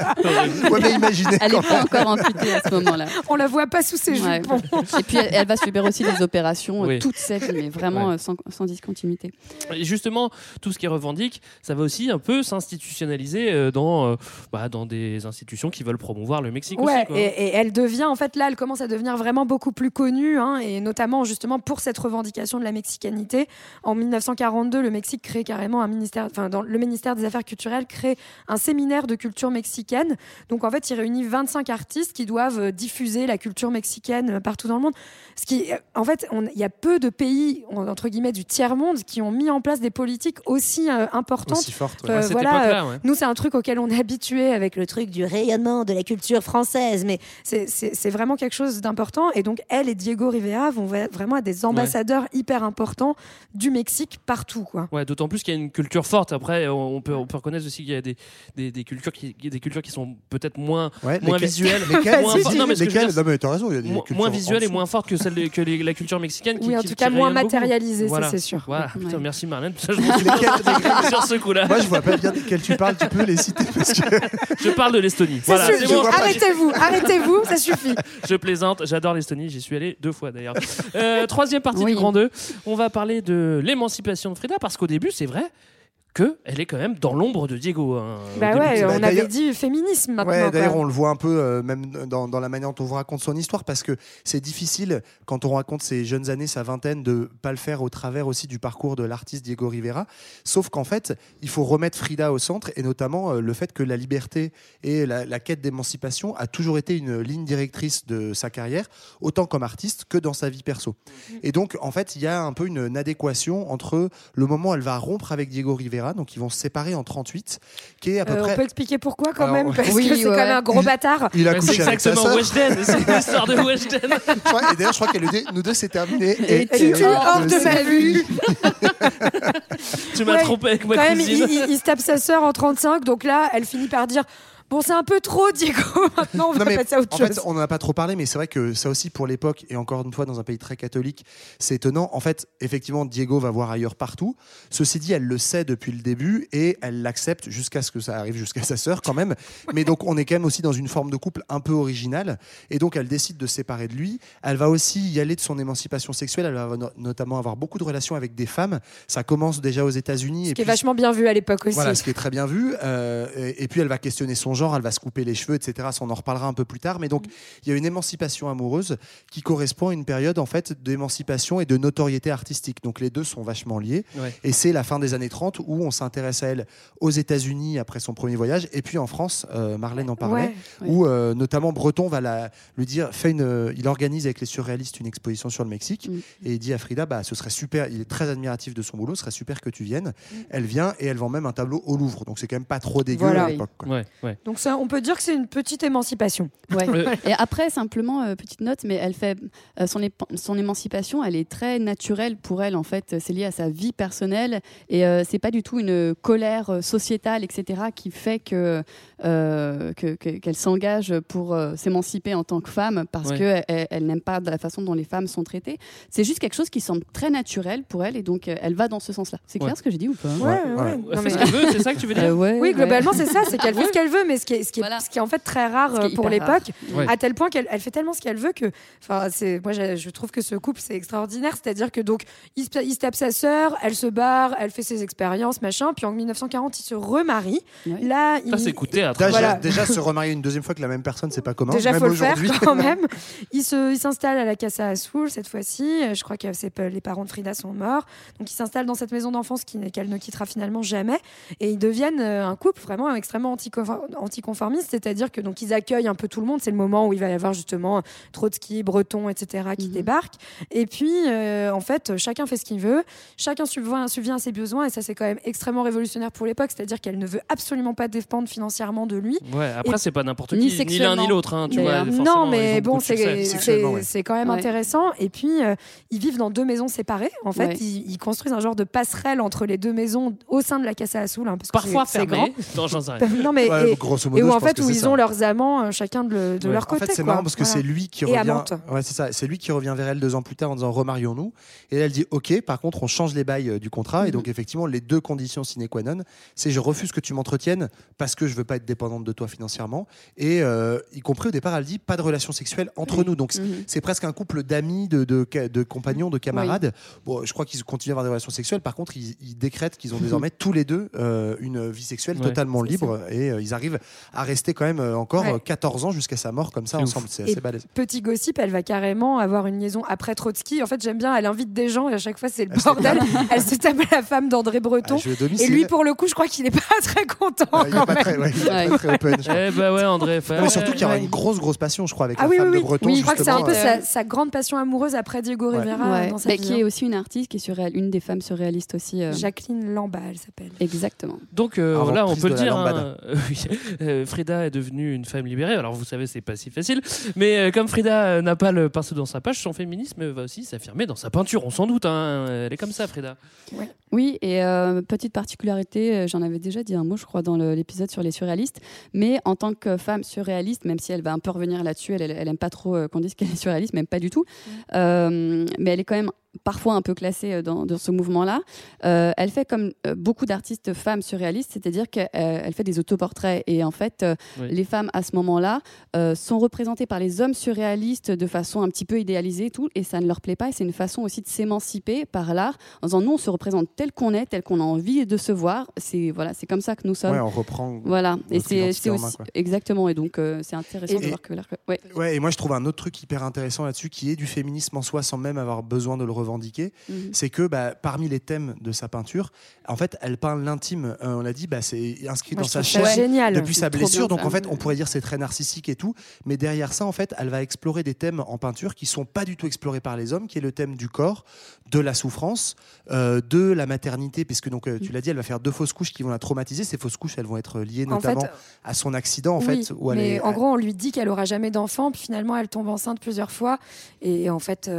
Ouais, mais imaginez Elle n'est pas encore amputée à ce moment-là. On la voit pas sous ses Ouais. jupons. Et puis elle, elle va subir aussi des opérations euh, Oui. toute sa vie, mais vraiment Ouais. euh, sans, sans discontinuité. Et justement, tout ce qui revendique, ça va aussi un peu s'institutionnaliser euh, dans, euh, bah, dans des institutions qui veulent promouvoir le Mexique Ouais, aussi. quoi. et, et elle devient, en fait, là, elle commence à devenir vraiment beaucoup plus connue, hein, et notamment justement pour cette revendication de la mexicanité. En 1942, le Mexique crée carrément un ministère, enfin, dans le ministère des Affaires culturelles crée un séminaire de culture mexicaine. Donc, en fait, il réunit 25 artistes qui doivent euh, diffuser la culture mexicaine euh, partout dans le monde. Ce qui, euh, en fait, il y a peu de pays, entre guillemets, du tiers-monde qui ont mis en place des politiques aussi euh, importantes. Aussi forte, ouais. Euh, voilà, ouais. nous, c'est un truc auquel on est habitué avec le truc du rayonnement de la culture française, mais c'est- vraiment quelque chose d'important. Et donc, elle et Diego Rivera vont vraiment être des ambassadeurs hyper importants du Mexique partout, quoi. Ouais, d'autant plus qu'il y a une culture forte. Après, on peut, on peut reconnaître aussi qu'il y a des, des, des cultures qui, des cultures qui sont peut-être moins, Ouais, moins visuelles, lesquelles- moins, visuelles et moins fortes que, celle de- que les- la culture mexicaine. Qui, Oui, en qui- tout cas, moins matérialisée, ça, Voilà. c'est sûr. Voilà. Ouais. Putain, merci Marlène. Ça, je sur ce coup-là. Moi, je vois pas bien desquelles tu parles, tu peux les citer parce que. Je parle de l'Estonie. Ça Voilà, suffit. c'est bon. Arrêtez-vous, arrêtez-vous, ça suffit. Je plaisante, j'adore l'Estonie, j'y suis allé deux fois d'ailleurs. Euh, troisième partie Oui. du Grand 2, on va parler de l'émancipation de Frida parce qu'au début, c'est vrai qu'elle est quand même dans l'ombre de Diego. hein, Bah ouais, Bah, on avait dit féminisme maintenant. Ouais, d'ailleurs, on le voit un peu euh, même dans, dans la manière dont on vous raconte son histoire parce que c'est difficile quand on raconte ses jeunes années, sa vingtaine, de pas le faire au travers aussi du parcours de l'artiste Diego Rivera. Sauf qu'en fait, il faut remettre Frida au centre et notamment euh, le fait que la liberté et la, la quête d'émancipation a toujours été une ligne directrice de sa carrière, autant comme artiste que dans sa vie perso. Et donc, en fait, il y a un peu une, une adéquation entre le moment où elle va rompre avec Diego Rivera, donc ils vont se séparer en 38, qui est à peu Euh, près. on peut expliquer pourquoi quand Alors, même Parce oui, que c'est ouais. quand même un gros Il- bâtard. Il a Ouais, c'est couché avec sa exactement sœur. Weshden, c'est l'histoire de Weshden. Je crois- et d'ailleurs, je crois qu'elle dit nous deux, c'est terminé. Et tu es hors de ma vue. tu m'as Ouais, trompé avec ma Quand même, il, il- il se tape sa sœur en 35, donc là, elle finit par dire Bon, c'est un peu trop, Diego. Maintenant, on va passer à autre en chose. fait, on n'en a pas trop parlé, mais c'est vrai que ça aussi pour l'époque, et encore une fois dans un pays très catholique, c'est étonnant. En fait, effectivement, Diego va voir ailleurs partout. Ceci dit, elle le sait depuis le début et elle l'accepte jusqu'à ce que ça arrive jusqu'à sa sœur quand même. Mais donc, on est quand même aussi dans une forme de couple un peu originale. Et donc, elle décide de se séparer de lui. Elle va aussi y aller de son émancipation sexuelle. Elle va no- notamment avoir beaucoup de relations avec des femmes. Ça commence déjà aux États-Unis. Ce et qui est vachement bien vu à l'époque aussi. voilà, ce qui est très bien vu. Euh, et, et puis elle va questionner son genre, elle va se couper les cheveux, etc. Ça, on en reparlera un peu plus tard. Mais donc, il y a une émancipation amoureuse qui correspond à une période en fait d'émancipation et de notoriété artistique. Donc les deux sont vachement liés. Ouais. Et c'est la fin des années 30 où on s'intéresse à elle aux États-Unis après son premier voyage, et puis en France, euh, Marlène en parlait, Ouais. où euh, notamment Breton va la, lui dire, fait une, euh, il organise avec les surréalistes une exposition sur le Mexique, Mm. et il dit à Frida, bah, ce serait super, il est très admiratif de son boulot, ce serait super que tu viennes. Mm. Elle vient et elle vend même un tableau au Louvre, donc c'est quand même pas trop dégueu Voilà. à l'époque. ouais. Donc ça, on peut dire que c'est une petite émancipation. Ouais. Et après, simplement, euh, petite note, mais elle fait euh, son, émancipation, elle est très naturelle pour elle, en fait. C'est lié à sa vie personnelle et euh, c'est pas du tout une colère euh, sociétale, etc., qui fait que euh, que- que- qu'elle s'engage pour euh, s'émanciper en tant que femme parce Ouais. que elle, elle n'aime pas de la façon dont les femmes sont traitées. C'est juste quelque chose qui semble très naturel pour elle et donc euh, elle va dans ce sens-là. C'est clair Ouais. ce que j'ai dit ou pas? Ouais, ouais. Elle Non, fait mais- ce qu'elle veut, c'est ça que tu veux dire? Euh, ouais, Oui, ouais. globalement, c'est ça, c'est qu'elle fait ce qu'elle veut, mais ce qui est, ce qui est, Voilà. ce qui est en fait très rare euh, pour l'époque, Ouais. à tel point qu'elle elle fait tellement ce qu'elle veut que, enfin, c'est, moi, je, je trouve que ce couple c'est extraordinaire, c'est-à-dire que donc il se, il se tape sa sœur, elle se barre, elle fait ses expériences, machin, puis en 1940 il se remarie. Ouais. Là, il, Ça, c'est. Déjà, Voilà. déjà, se remarier une deuxième fois que la même personne, c'est pas commun. Déjà, même faut le faire aujourd'hui. quand même. Il se, il s'installe à la Casa Azul cette fois-ci. Je crois que les parents de Frida sont morts. Donc, il s'installe dans cette maison d'enfance qui- qu'elle ne quittera finalement jamais. Et ils deviennent euh, un couple vraiment extrêmement anticonfor- anticonformiste. C'est-à-dire que donc ils accueillent un peu tout le monde. C'est le moment où il va y avoir justement Trotsky, Breton, etc. qui Mhm. débarquent. Et puis, euh, en fait, chacun fait ce qu'il veut. Chacun subvient, subvient à ses besoins. Et ça, c'est quand même extrêmement révolutionnaire pour l'époque. C'est-à-dire qu'elle ne veut absolument pas dépendre financièrement de lui. Ouais, après, Et- c'est pas n'importe Ni qui, ni l'un ni l'autre. Hein, tu vois, Non, mais bon, c'est ouais. quand même Ouais. intéressant. Et puis, euh, ils vivent dans deux maisons séparées. En fait, Ouais. ils, ils construisent un genre de passerelle entre les deux maisons au sein de la Casa Azul. hein, parce que Parfois c'est- fermé. Non, j'en sais rien. grand. non, mais Ouais, et, grosso et où en fait où ils ça. ont leurs amants euh, chacun de, le- de Ouais. leur En côté. fait, c'est marrant parce que Voilà. c'est lui qui revient. Ouais, c'est ça. C'est lui qui revient vers elle deux ans plus tard en disant remarions-nous. Et elle dit OK. Par contre, on change les bails euh, du contrat. Et donc effectivement, les deux conditions sine qua non, c'est je refuse que tu m'entretiennes parce que je veux pas être dépendante de toi financièrement. Et euh, y compris au départ, elle dit pas de relation sexuelle entre nous. Donc c'est- Mhm. c'est presque un couple d'amis, de, de, compagnons, de camarades. Bon, je crois qu'ils continuent à avoir des relations sexuelles. Par contre, ils, ils décrètent qu'ils ont désormais tous les deux euh, une vie sexuelle Ouais, totalement libre. Et euh, ils arrivent à rester quand même euh, encore Ouais. euh, 14 ans jusqu'à sa mort comme ça ensemble. C'est Et assez balèze. Petit gossip, elle va carrément avoir une liaison après Trotsky. En fait, j'aime bien, elle invite des gens et à chaque fois, c'est le Ah, bordel. elle se tape la femme d'André Breton. Ah, et lui, pour le coup, je crois qu'il n'est pas très content. Ah, il est quand pas très, ouais, il est pas Ouais. très open. Eh bah ouais, André. Non, surtout qu'il y aura une grosse, grosse passion, je crois, avec Ah la oui, femme oui, de oui. Breton. je crois que c'est un peu euh, sa, sa grande passion amoureuse après Diego. Rivera Ouais. dans sa Bah, qui est aussi une artiste, qui est surréal- une des femmes surréalistes aussi. euh, Jacqueline Lamba, elle s'appelle. Exactement. Donc euh, là, on peut le dire. hein, euh, Frida est devenue une femme libérée. Alors vous savez, c'est pas si facile. Mais euh, comme Frida euh, n'a pas le pinceau dans sa poche, son féminisme va aussi s'affirmer dans sa peinture. On s'en doute. Hein. Elle est comme ça, Frida. Oui, et euh, petite particularité, j'en avais déjà dit un mot, je crois, dans l'épisode sur les surréalistes, mais en tant que femme surréaliste, même si elle va un peu revenir là-dessus, elle, elle, elle aime pas trop qu'on dise qu'elle est surréaliste, même pas du tout, mais elle est quand même parfois un peu classée euh, dans, dans ce mouvement-là. Euh, elle fait comme euh, beaucoup d'artistes femmes surréalistes, c'est-à-dire qu'elle elle fait des autoportraits, et en fait, euh, Oui. les femmes à ce moment-là euh, sont représentées par les hommes surréalistes de façon un petit peu idéalisée et tout, et ça ne leur plaît pas, et c'est une façon aussi de s'émanciper par l'art, en disant nous on se représente tel qu'on est, tel qu'on a envie de se voir, c'est voilà, c'est comme ça que nous sommes. Ouais, on reprend. Voilà, et c'est main, aussi exactement, et donc euh, c'est intéressant Et- de voir que l'art. Ouais. Ouais, et moi je trouve un autre truc hyper intéressant là-dessus qui est du féminisme en soi sans même avoir besoin de le revendiquer. Mhm. C'est que bah, parmi les thèmes de sa peinture, en fait, elle peint l'intime. Euh, on l'a dit, bah, c'est inscrit Moi, dans sa chair depuis sa blessure. bien, Donc en fait, on pourrait dire c'est très narcissique et tout. Mais derrière ça, en fait, elle va explorer des thèmes en peinture qui sont pas du tout explorés par les hommes, qui est le thème du corps, de la souffrance, euh, de la maternité, puisque donc euh, tu l'as dit, elle va faire deux fausses couches qui vont la traumatiser. Ces fausses couches, elles vont être liées En notamment fait, à son accident, en oui, fait, où elle mais est. en gros, on lui dit qu'elle aura jamais d'enfant, puis finalement, elle tombe enceinte plusieurs fois. Et en fait,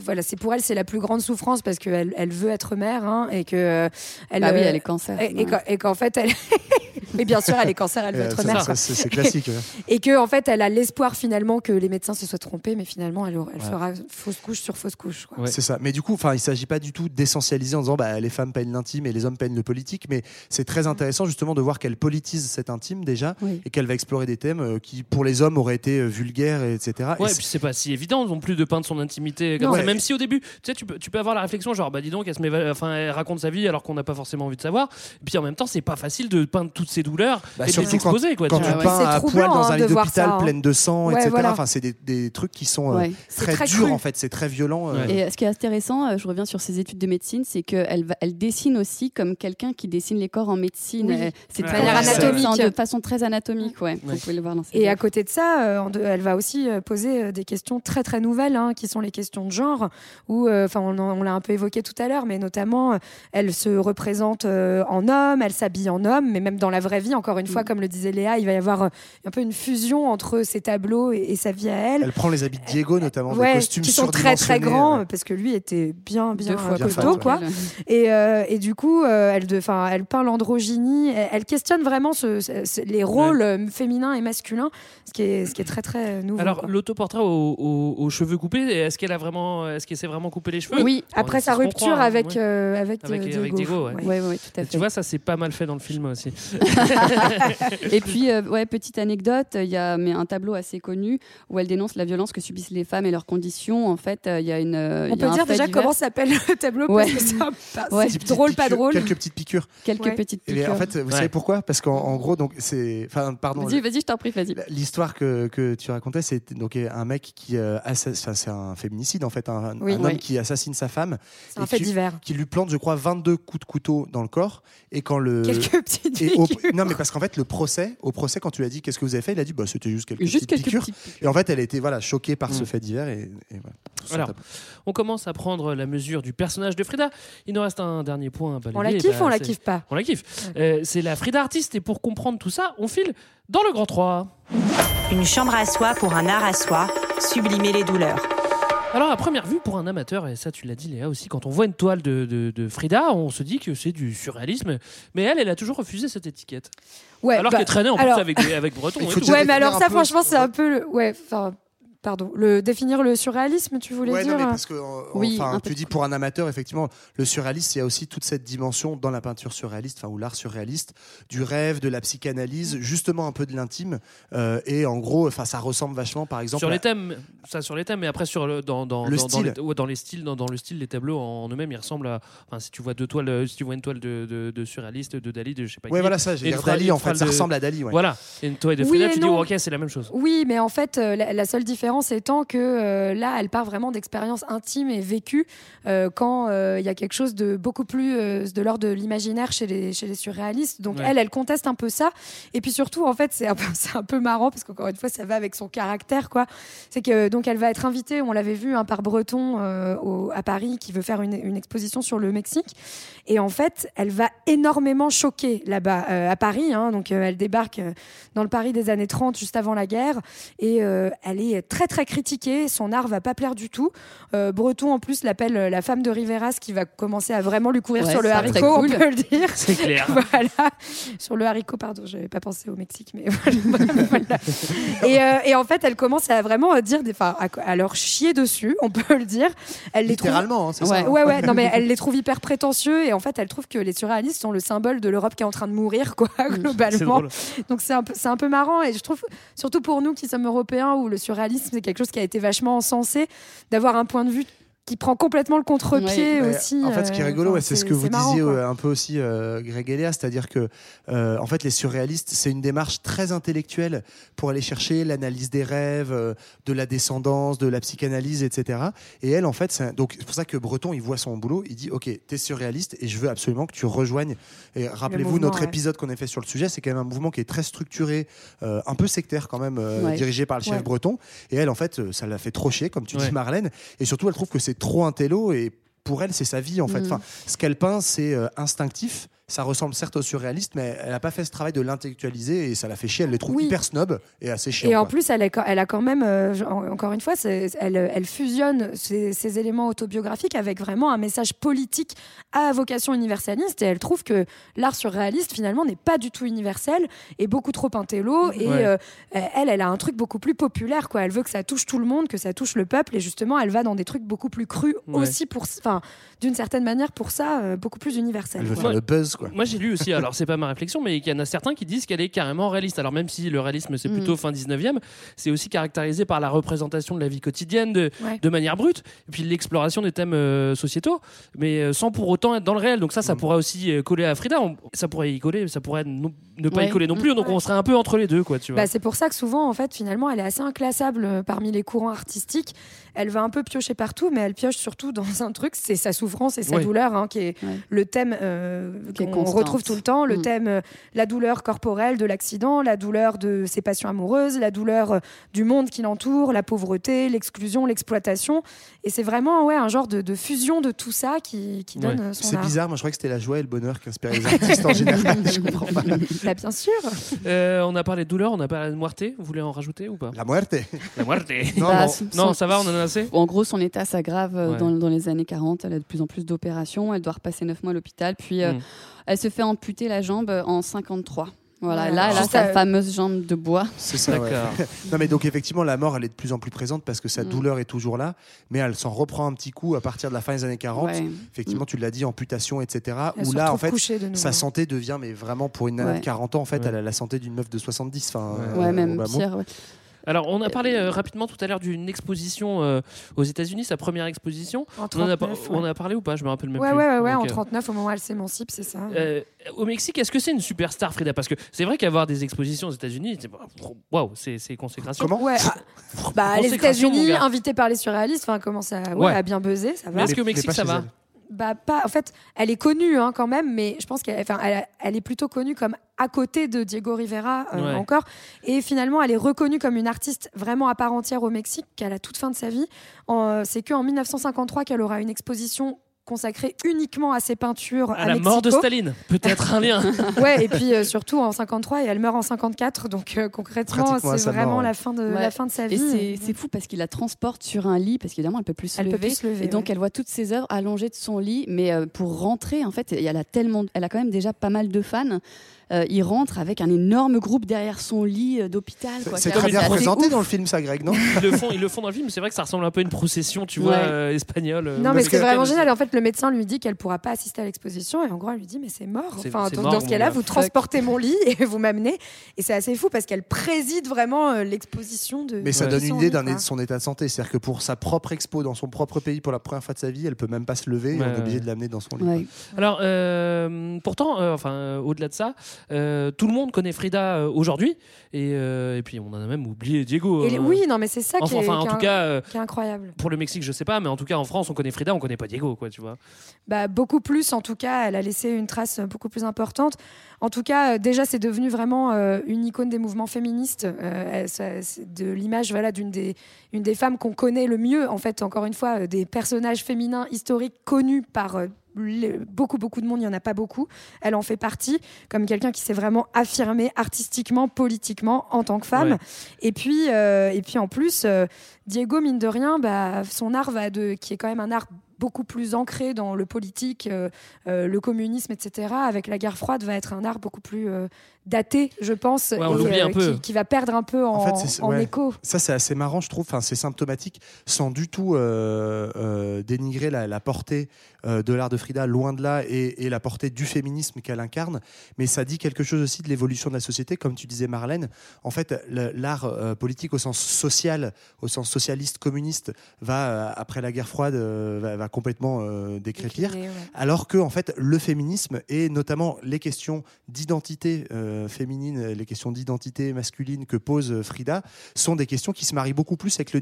voilà, c'est pour elle, c'est la plus grande souffrance parce qu'elle elle veut être mère hein, et que euh, elle. Bah oui, euh, elle est cancer. Ouais. et qu'en fait, elle, Mais bien sûr, elle est cancer, elle veut Euh, être mère. c'est classique. Et que en fait, elle a l'espoir finalement que les médecins se soient trompés, mais finalement, elle, aura- elle Ouais. fera fausse couche sur fausse couche. C'est ça. Mais du coup, enfin, il s'agit pas du tout d'essentialiser en disant bah, les femmes peignent l'intime et les hommes peignent le politique, mais c'est très intéressant justement de voir qu'elle politise cet intime déjà Oui. et qu'elle va explorer des thèmes euh, qui pour les hommes auraient été euh, vulgaires, et etc. Et Ouais, c'est- puis c'est pas si évident non plus de peindre son intimité comme Non. ça. Même si au début, tu sais, tu peux, tu peux avoir la réflexion genre, bah dis donc, elle, se met, enfin, elle raconte sa vie alors qu'on n'a pas forcément envie de savoir. Et puis en même temps, c'est pas facile de peindre toutes ces douleurs Bah, et de les surtout quand, exposer. Quoi, quand tu peins à poil dans hein, un lit d'hôpital hein. pleine de sang, Ouais, etc. voilà. Enfin, c'est des, des trucs qui sont euh, très, très durs cru. en fait, c'est très violent. euh. Et euh, ce qui est intéressant, euh, je reviens sur ses études de médecine, c'est qu'elle va- elle dessine aussi comme quelqu'un qui dessine les corps en médecine. Oui. C'est De De façon très anatomique, ouais. Vous pouvez le voir dans Et à côté de ça, euh, elle va aussi poser des questions très très nouvelles, hein, qui sont les questions de genre, où, euh, enfin, on, on l'a un peu évoqué tout à l'heure, mais notamment, elle se représente euh, en homme, elle s'habille en homme, mais même dans la vraie vie, encore une fois, Mm. comme le disait Léa, il va y avoir euh, un peu une fusion entre ses tableaux et, et sa vie à elle. Elle prend les habits de Diego notamment, des Ouais, costumes qui sont très très grands euh. parce que lui était bien bien Deux fois euh, Bien costaud fat, quoi ouais. et, euh, et du coup euh, elle de, elle peint l'androgynie elle, elle questionne vraiment ce- ce- ce- les rôles euh, féminins et masculins ce qui est ce qui est très très nouveau Alors l'autoportrait aux, aux- aux cheveux coupés, est-ce qu'elle a vraiment, est-ce qu'elle s'est vraiment coupé les cheveux? Oui, Bon, après sa rupture croit, hein, avec, ouais. euh, avec, Avec- euh, avec Diego, Diego, ouais. Ouais. Ouais, ouais, tout à Et fait. Tu vois, ça c'est pas mal fait dans le film aussi. Et puis, euh, ouais, petite anecdote, il y a mais un tableau assez connu où elle dénonce la violence que subissent les femmes et leurs conditions. En fait, euh, il y a une. on il y a peut un dire déjà divers. comment s'appelle le tableau Ouais. parce que c'est Ouais. Drôle pas drôle Quelques petites piqûres. Quelques Ouais. petites Et piqûres. en fait, vous Ouais. savez pourquoi? Parce qu'en en gros, donc c'est, enfin, pardon. Vas-y, vas-y, je t'en prie, vas-y. L'histoire que, que tu racontais, c'est donc un mec qui euh, assass- enfin, c'est un féminicide en fait, un, Oui. un Ouais. homme qui assassine sa femme, c'est un fait qui- divers qui lui plante, je crois, 22 coups de couteau dans le corps, et quand le quelques petites et au- piqûres. Non mais parce qu'en fait le procès, au procès quand tu lui as dit qu'est-ce que vous avez fait, il a dit bah c'était juste quelques Juste petites quelques piqûres. petites piqûres. Et en fait, elle a été voilà choquée par ce Mm. fait divers et, et voilà. Alors. On commence à prendre la mesure du personnage de Frida. Il nous reste un dernier point à balayer. on la kiffe Bah, on la kiffe pas On la kiffe. Euh, c'est la Frida artiste et pour comprendre tout ça, on file dans le grand 3. Une chambre à soi pour un art à soi, sublimer les douleurs. Alors à première vue, pour un amateur, et ça tu l'as dit Léa aussi, quand on voit une toile de, de- de Frida, on se dit que c'est du surréalisme. Mais elle, elle a toujours refusé cette étiquette. ouais alors bah, qu'elle traînait en alors- plus avec, avec Breton. Ouais mais alors ça franchement ce- c'est un peu le... ouais enfin pardon le définir le surréalisme tu voulais Ouais, dire non, mais parce que, euh, Oui, enfin, tu dis pour un amateur, effectivement, le surréaliste, il y a aussi toute cette dimension dans la peinture surréaliste, enfin, ou l'art surréaliste, du rêve, de la psychanalyse, justement un peu de l'intime. euh, et en gros, enfin, ça ressemble vachement, par exemple, sur à- les thèmes, ça sur les thèmes, mais après sur le dans, dans, Le dans, dans style. les, ouais, dans les styles, dans, dans le style, les tableaux en eux-mêmes, ils ressemblent à. Enfin, si tu vois deux toiles, euh, si tu vois une toile de, de, de surréaliste, de Dali, de je sais pas Ouais, qui, voilà ça. J'ai Dali, en fait, ça ressemble à Dali. Ouais. Voilà, et une toile de Oui Frida, tu dis oh, ok, c'est la même chose. Oui, mais en fait, euh, la, la seule différence étant que euh, là, elle part vraiment d'expériences intimes et vécues euh, quand euh, il y a quelque chose de beaucoup plus de l'ordre de l'imaginaire chez les, chez les surréalistes. Donc Ouais. elle, elle conteste un peu ça. Et puis surtout, en fait, c'est un, peu- c'est un peu marrant parce qu'encore une fois, ça va avec son caractère, quoi. C'est que donc elle va être invitée, on l'avait vu, hein, par Breton au- à Paris, qui veut faire une, une exposition sur le Mexique. Et en fait, elle va énormément choquer là-bas à Paris. hein. donc elle débarque dans le Paris des années 30, juste avant la guerre, et elle est très très critiquée. Son art va pas plaire du tout. Euh, Breton en plus l'appelle euh, la femme de Riveras, qui va commencer à vraiment lui courir Ouais, sur le haricot, très cool. on peut le dire. C'est clair. voilà, sur le haricot, pardon, j'avais pas pensé au Mexique, mais voilà. Et, euh, et en fait, elle commence à vraiment dire, des, enfin, à, à leur chier dessus, on peut le dire. Elle les trouve Littéralement, hein, c'est Ouais. ça. hein. Ouais, ouais, non, mais elle les trouve hyper prétentieux et en fait, elle trouve que les surréalistes sont le symbole de l'Europe qui est en train de mourir, quoi, globalement. drôle. Donc c'est un, peu- c'est un peu marrant et je trouve, surtout pour nous qui sommes européens, où le surréalisme c'est quelque chose qui a été vachement encensé, d'avoir un point de vue qui prend complètement le contre-pied Ouais, aussi. En fait, ce qui est euh, rigolo, enfin, c'est ce que vous marrant, disiez quoi. euh, un peu aussi, euh, Greg et Léa, c'est-à-dire que, euh, en fait, les surréalistes, c'est une démarche très intellectuelle pour aller chercher l'analyse des rêves, euh, de la descendance, de la psychanalyse, etc. Et elle, en fait, c'est un- donc c'est pour ça que Breton, il voit son boulot, il dit, ok, t'es surréaliste et je veux absolument que tu rejoignes. Et rappelez-vous notre ouais. épisode qu'on a fait sur le sujet, c'est quand même un mouvement qui est très structuré, euh, un peu sectaire quand même, euh, Ouais. dirigé par le chef Ouais. Breton. Et elle, en fait, ça l'a fait trop chier, comme tu Ouais. dis, Marlène. Et surtout, elle trouve que c'est trop un télo et pour elle, c'est sa vie en fait. Enfin, ce qu'elle peint, c'est euh, instinctif. Ça ressemble certes au surréaliste, mais elle a pas fait ce travail de l'intellectualiser et ça la fait chier. Elle les trouve Oui. hyper snob et assez chiant. Et en quoi. plus, elle, est quand- elle a quand même, euh, en- encore une fois, elle, elle fusionne ces, ces éléments autobiographiques avec vraiment un message politique à vocation universaliste. Et elle trouve que l'art surréaliste, finalement, n'est pas du tout universel et beaucoup trop intello. Et Ouais. euh, elle, elle a un truc beaucoup plus populaire. Quoi. Elle veut que ça touche tout le monde, que ça touche le peuple. Et justement, elle va dans des trucs beaucoup plus crus Ouais. aussi, pour, enfin, d'une certaine manière, pour ça, euh, beaucoup plus universel. Elle veut faire le buzz, quoi. Moi j'ai lu aussi, alors c'est pas ma réflexion, mais qu'il y en a certains qui disent qu'elle est carrément réaliste. Alors même si le réalisme c'est Mm. plutôt fin 19e, c'est aussi caractérisé par la représentation de la vie quotidienne de, Ouais. de manière brute, et puis l'exploration des thèmes euh, sociétaux, mais euh, sans pour autant être dans le réel. Donc ça, ça pourrait aussi coller à Frida, On- ça pourrait y coller, ça pourrait non- ne pas Ouais. y coller non plus, donc on serait un peu entre les deux, quoi, tu vois. Bah, c'est pour ça que souvent, en fait, finalement, elle est assez inclassable parmi les courants artistiques. Elle va un peu piocher partout, mais elle pioche surtout dans un truc, c'est sa souffrance et sa Ouais. douleur, hein, qui est le thème euh, qu'on retrouve tout le temps, le Mm. thème euh, la douleur corporelle de l'accident, la douleur de ses passions amoureuses, la douleur euh, du monde qui l'entoure, la pauvreté, l'exclusion, l'exploitation. Et c'est vraiment ouais, un genre de, de fusion de tout ça qui, qui donne euh, son C'est bizarre, moi je crois que c'était la joie et le bonheur qui inspiraient les artistes en général. Je comprends pas. Bah, bien sûr. Euh, on a parlé de douleur, on a parlé de muerte. Vous voulez en rajouter ou pas? La muerte. La muerte. Non, Bah, non. son- Non, ça va, on en a En gros, son état s'aggrave euh, Ouais. dans, dans les années 40. Elle a de plus en plus d'opérations. Elle doit repasser 9 mois à l'hôpital. Puis, euh, Mm. elle se fait amputer la jambe euh, en 53. Voilà, Ouais. là, elle a Juste sa à- fameuse jambe de bois. C'est ça, ouais. Non, mais donc effectivement, la mort, elle est de plus en plus présente parce que sa Mm. douleur est toujours là, mais elle s'en reprend un petit coup à partir de la fin des années 40. Ouais. Effectivement, tu l'as dit, amputation, etc. Elle Où là, en fait, sa santé devient, mais vraiment pour une nana Ouais. de 40 ans, en fait, Ouais. elle a la santé d'une meuf de 70. Enfin, euh, Ouais, au même pire. Alors, on a parlé euh, rapidement tout à l'heure d'une exposition euh, aux États-Unis, sa première exposition. En on, en a, 39, on ouais. a parlé ou pas? Je me rappelle même Ouais, plus. ouais, ouais, ouais, en Ok. 39, au moment où elle s'émancipe, c'est ça. Euh, au Mexique, est-ce que c'est une superstar, Frida? Parce que c'est vrai qu'avoir des expositions aux États-Unis, c'est waouh, c'est c'est consécration. Comment? Ouais. ah, bah, les États-Unis, invités par les surréalistes, enfin, comment ça ouais, Ouais. à bien buzzer, ça va. Mais est-ce qu'au Mais Mexique, ça va? elle. Bah, pas. En fait, elle est connue hein, quand même, mais je pense qu'elle enfin, elle, elle est plutôt connue comme à côté de Diego Rivera euh, Ouais. encore. Et finalement, elle est reconnue comme une artiste vraiment à part entière au Mexique, qu'à la toute fin de sa vie. En, euh, C'est qu'en 1953 qu'elle aura une exposition consacrée uniquement à ses peintures à, À la mort de. Staline, peut-être un lien. Ouais, et puis euh, surtout en 53 et elle meurt en 54, donc euh, concrètement c'est vraiment mort, ouais. la fin de Ouais. la fin de sa Et vie. c'est- c'est fou parce qu'il la transporte sur un lit, parce qu'évidemment, elle peut plus se Elle peut plus se lever, et donc, ouais. elle voit toutes ses œuvres allongées de son lit. Mais euh, pour rentrer, en fait, elle a, tellement, elle a quand même déjà pas mal de fans. Euh, il rentre avec un énorme groupe derrière son lit euh, d'hôpital. C'est C'est très bien représenté dans le film, ça, Greg, non Ils le font, ils le font dans le film. mais C'est vrai que ça ressemble un peu à une procession, tu vois, euh, espagnole. euh, Non, mais ou ce qui est mexicaine vraiment génial, en fait, le médecin lui dit qu'elle pourra pas assister à l'exposition, et en gros, elle lui dit, mais c'est mort. C'est- Enfin, c'est dans, mort, dans ce cas-là, vous transportez mon lit et vous m'amenez. Et c'est assez fou parce qu'elle préside vraiment euh, l'exposition de. Mais ça donne une idée d'un de son état de santé. C'est-à-dire que pour sa propre expo dans son propre pays pour la première fois de sa vie, elle peut même pas se lever. on est obligé de l'amener dans son lit. Alors, pourtant, enfin, au-delà de ça, euh, tout le monde connaît Frida euh, aujourd'hui, et, euh, et puis on en a même oublié Diego. Et euh, Oui, non, mais c'est ça qui est, enfin, en qui est tout un- cas, qui est incroyable. pour le Mexique, je sais pas, mais en tout cas, en France, on connaît Frida, on connaît pas Diego, quoi, tu vois. Bah, beaucoup plus, en tout cas, elle a laissé une trace beaucoup plus importante. En tout cas, déjà, c'est devenu vraiment une icône des mouvements féministes. De l'image voilà, d'une des, une des femmes qu'on connaît le mieux. En fait, encore une fois, des personnages féminins historiques connus par beaucoup, beaucoup de monde. Il n'y en a pas beaucoup. Elle en fait partie, comme quelqu'un qui s'est vraiment affirmé artistiquement, politiquement, en tant que femme. Ouais. Et puis, euh, et puis en plus, euh, Diego, mine de rien, bah, son art va de, qui est quand même un art beaucoup plus ancré dans le politique, euh, euh, le communisme, etc., avec la guerre froide, va être un art beaucoup plus euh, daté, je pense, Ouais, on et, l'oublie un peu. Qui, qui va perdre un peu en, En fait, c'est- en ouais. écho. Ça, c'est assez marrant, je trouve. Enfin, c'est symptomatique, sans du tout euh, euh, dénigrer la, la portée euh, de l'art de Frida, loin de là, et, et la portée du féminisme qu'elle incarne. Mais ça dit quelque chose aussi de l'évolution de la société, comme tu disais, Marlène. En fait, l'art euh, politique au sens social, au sens socialiste, communiste, va, euh, après la guerre froide, euh, va, va complètement euh, décrépir. Décliné, ouais. Alors que en fait, le féminisme et notamment les questions d'identité euh, féminine, les questions d'identité masculine que pose euh, Frida sont des questions qui se marient beaucoup plus avec le,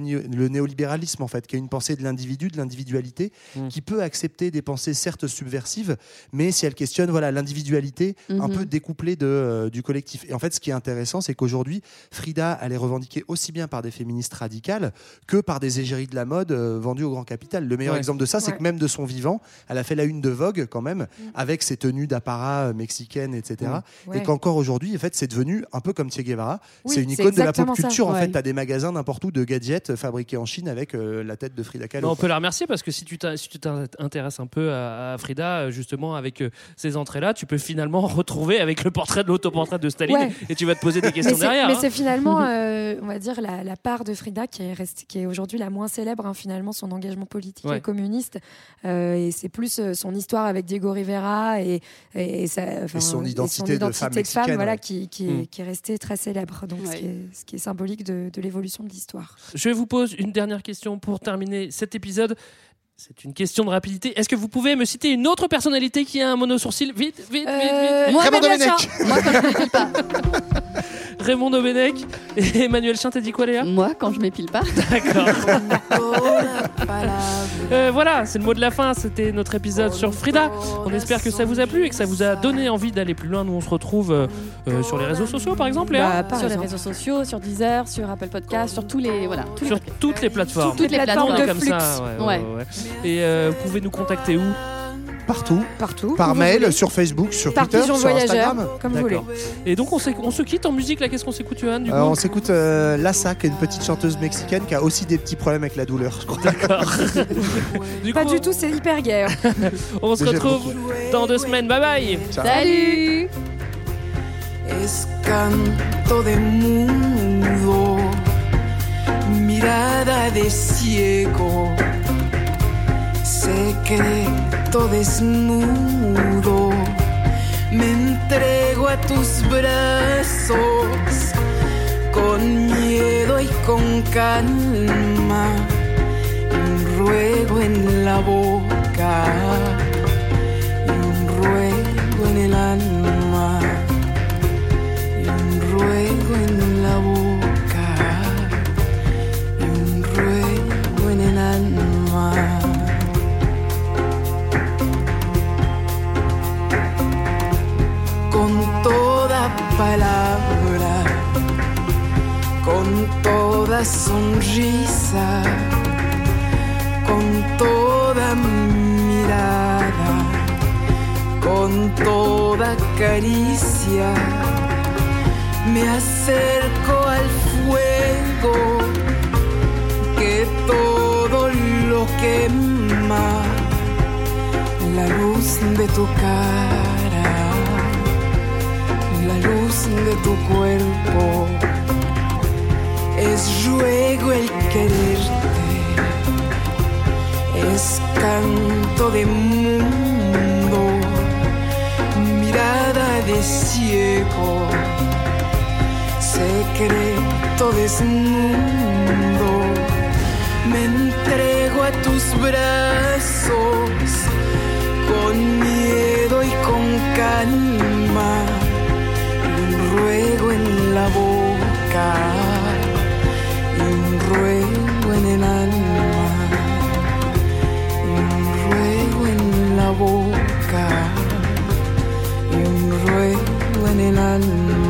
néolibéralisme en fait, qui est une pensée de l'individu, de l'individualité, Mm. qui peut accepter des pensées certes subversives, mais si elle questionne voilà l'individualité un Mhm. peu découplée de, euh, du collectif. Et en fait, ce qui est intéressant, c'est qu'aujourd'hui, Frida, elle est revendiquée aussi bien par des féministes radicales que par des égéries de la mode euh, vendues au grand capital. Le meilleur Ouais. exemple de ça, c'est Ouais. que même de son vivant, elle a fait la une de Vogue quand même, avec ses tenues d'apparat euh, mexicaines, etc. Mm. Ouais. Et qu'encore aujourd'hui, en fait, c'est devenu un peu comme Che Guevara. Oui, c'est une icône de la pop ça. culture. En Ouais. fait, tu as des magasins n'importe où de gadgets fabriqués en Chine avec euh, la tête de Frida Kahlo. On peut la remercier parce que si tu t'in- si tu t'intéresses un peu à, à Frida, euh, justement, avec euh, ces entrées-là, tu peux finalement retrouver avec le portrait de l'autoportrait de Staline Ouais. et tu vas te poser des Mais questions c'est- derrière. Mais hein. c'est finalement, euh, on va dire, la, la part de Frida qui est, restée- qui est aujourd'hui la moins célèbre, hein, finalement, son engagement politique Ouais. et communiste. Euh, et c'est plus euh, son histoire avec Diego Rivera et, et, sa- enfin, son identité de identité femme de mexicaine, voilà, ouais. qui, qui, Mm. est, qui est restée très célèbre. Donc, ce, qui est, ce qui est symbolique de, de l'évolution de l'histoire. Je vous pose une dernière question pour terminer cet épisode. C'est une question de rapidité. Est-ce que vous pouvez me citer une autre personnalité qui a un mono-sourcil? Vite, vite, vite, vite, vite. Moi, Raymond Domenech. Moi, quand je m'épile pas. Raymond Domenech et Emmanuel Chin, t'as dit quoi, Léa? Moi, quand je m'épile pas. D'accord. Euh, voilà, c'est le mot de la fin. C'était notre épisode sur Frida. On espère que ça vous a plu et que ça vous a donné envie d'aller plus loin. Nous, on se retrouve euh, euh, sur les réseaux sociaux, par exemple, Léa Bah, par sur les réseaux sociaux, sur Deezer, sur Apple Podcast, sur tous les voilà, tous les sur toutes les plateformes. toutes les plateformes On est de comme flux. ça. ouais, ouais, Ouais. Et euh, vous pouvez nous contacter où? Partout. Partout. Par mail, voulez. sur Facebook, sur Par Twitter, sur voyageur, Instagram. comme vous voulez. Et donc, on, se quitte en musique, là. Qu'est-ce qu'on s'écoute, Johan, du coup? Euh, on s'écoute euh, Lassa, qui est une petite chanteuse mexicaine qui a aussi des petits problèmes avec la douleur, je crois. D'accord. du Pas coup, du tout, c'est hyper gay. hein. on se retrouve dans deux semaines. Bye bye Salut es canto de mirada de ciego, secreto desnudo. Me entrego a tus brazos con miedo y con calma, un ruego en la boca y un ruego en el alma palabra, con toda sonrisa, con toda mirada, con toda caricia me acerco al fuego que todo lo quema, la luz de tu cara, de tu cuerpo, es ruego el quererte, es canto de mundo, mirada de ciego secreto desnudo. Me entrego a tus brazos con miedo y con calma. Ruego en la boca, y un ruego en el alma. Y un ruego en la boca, y un ruego en el alma.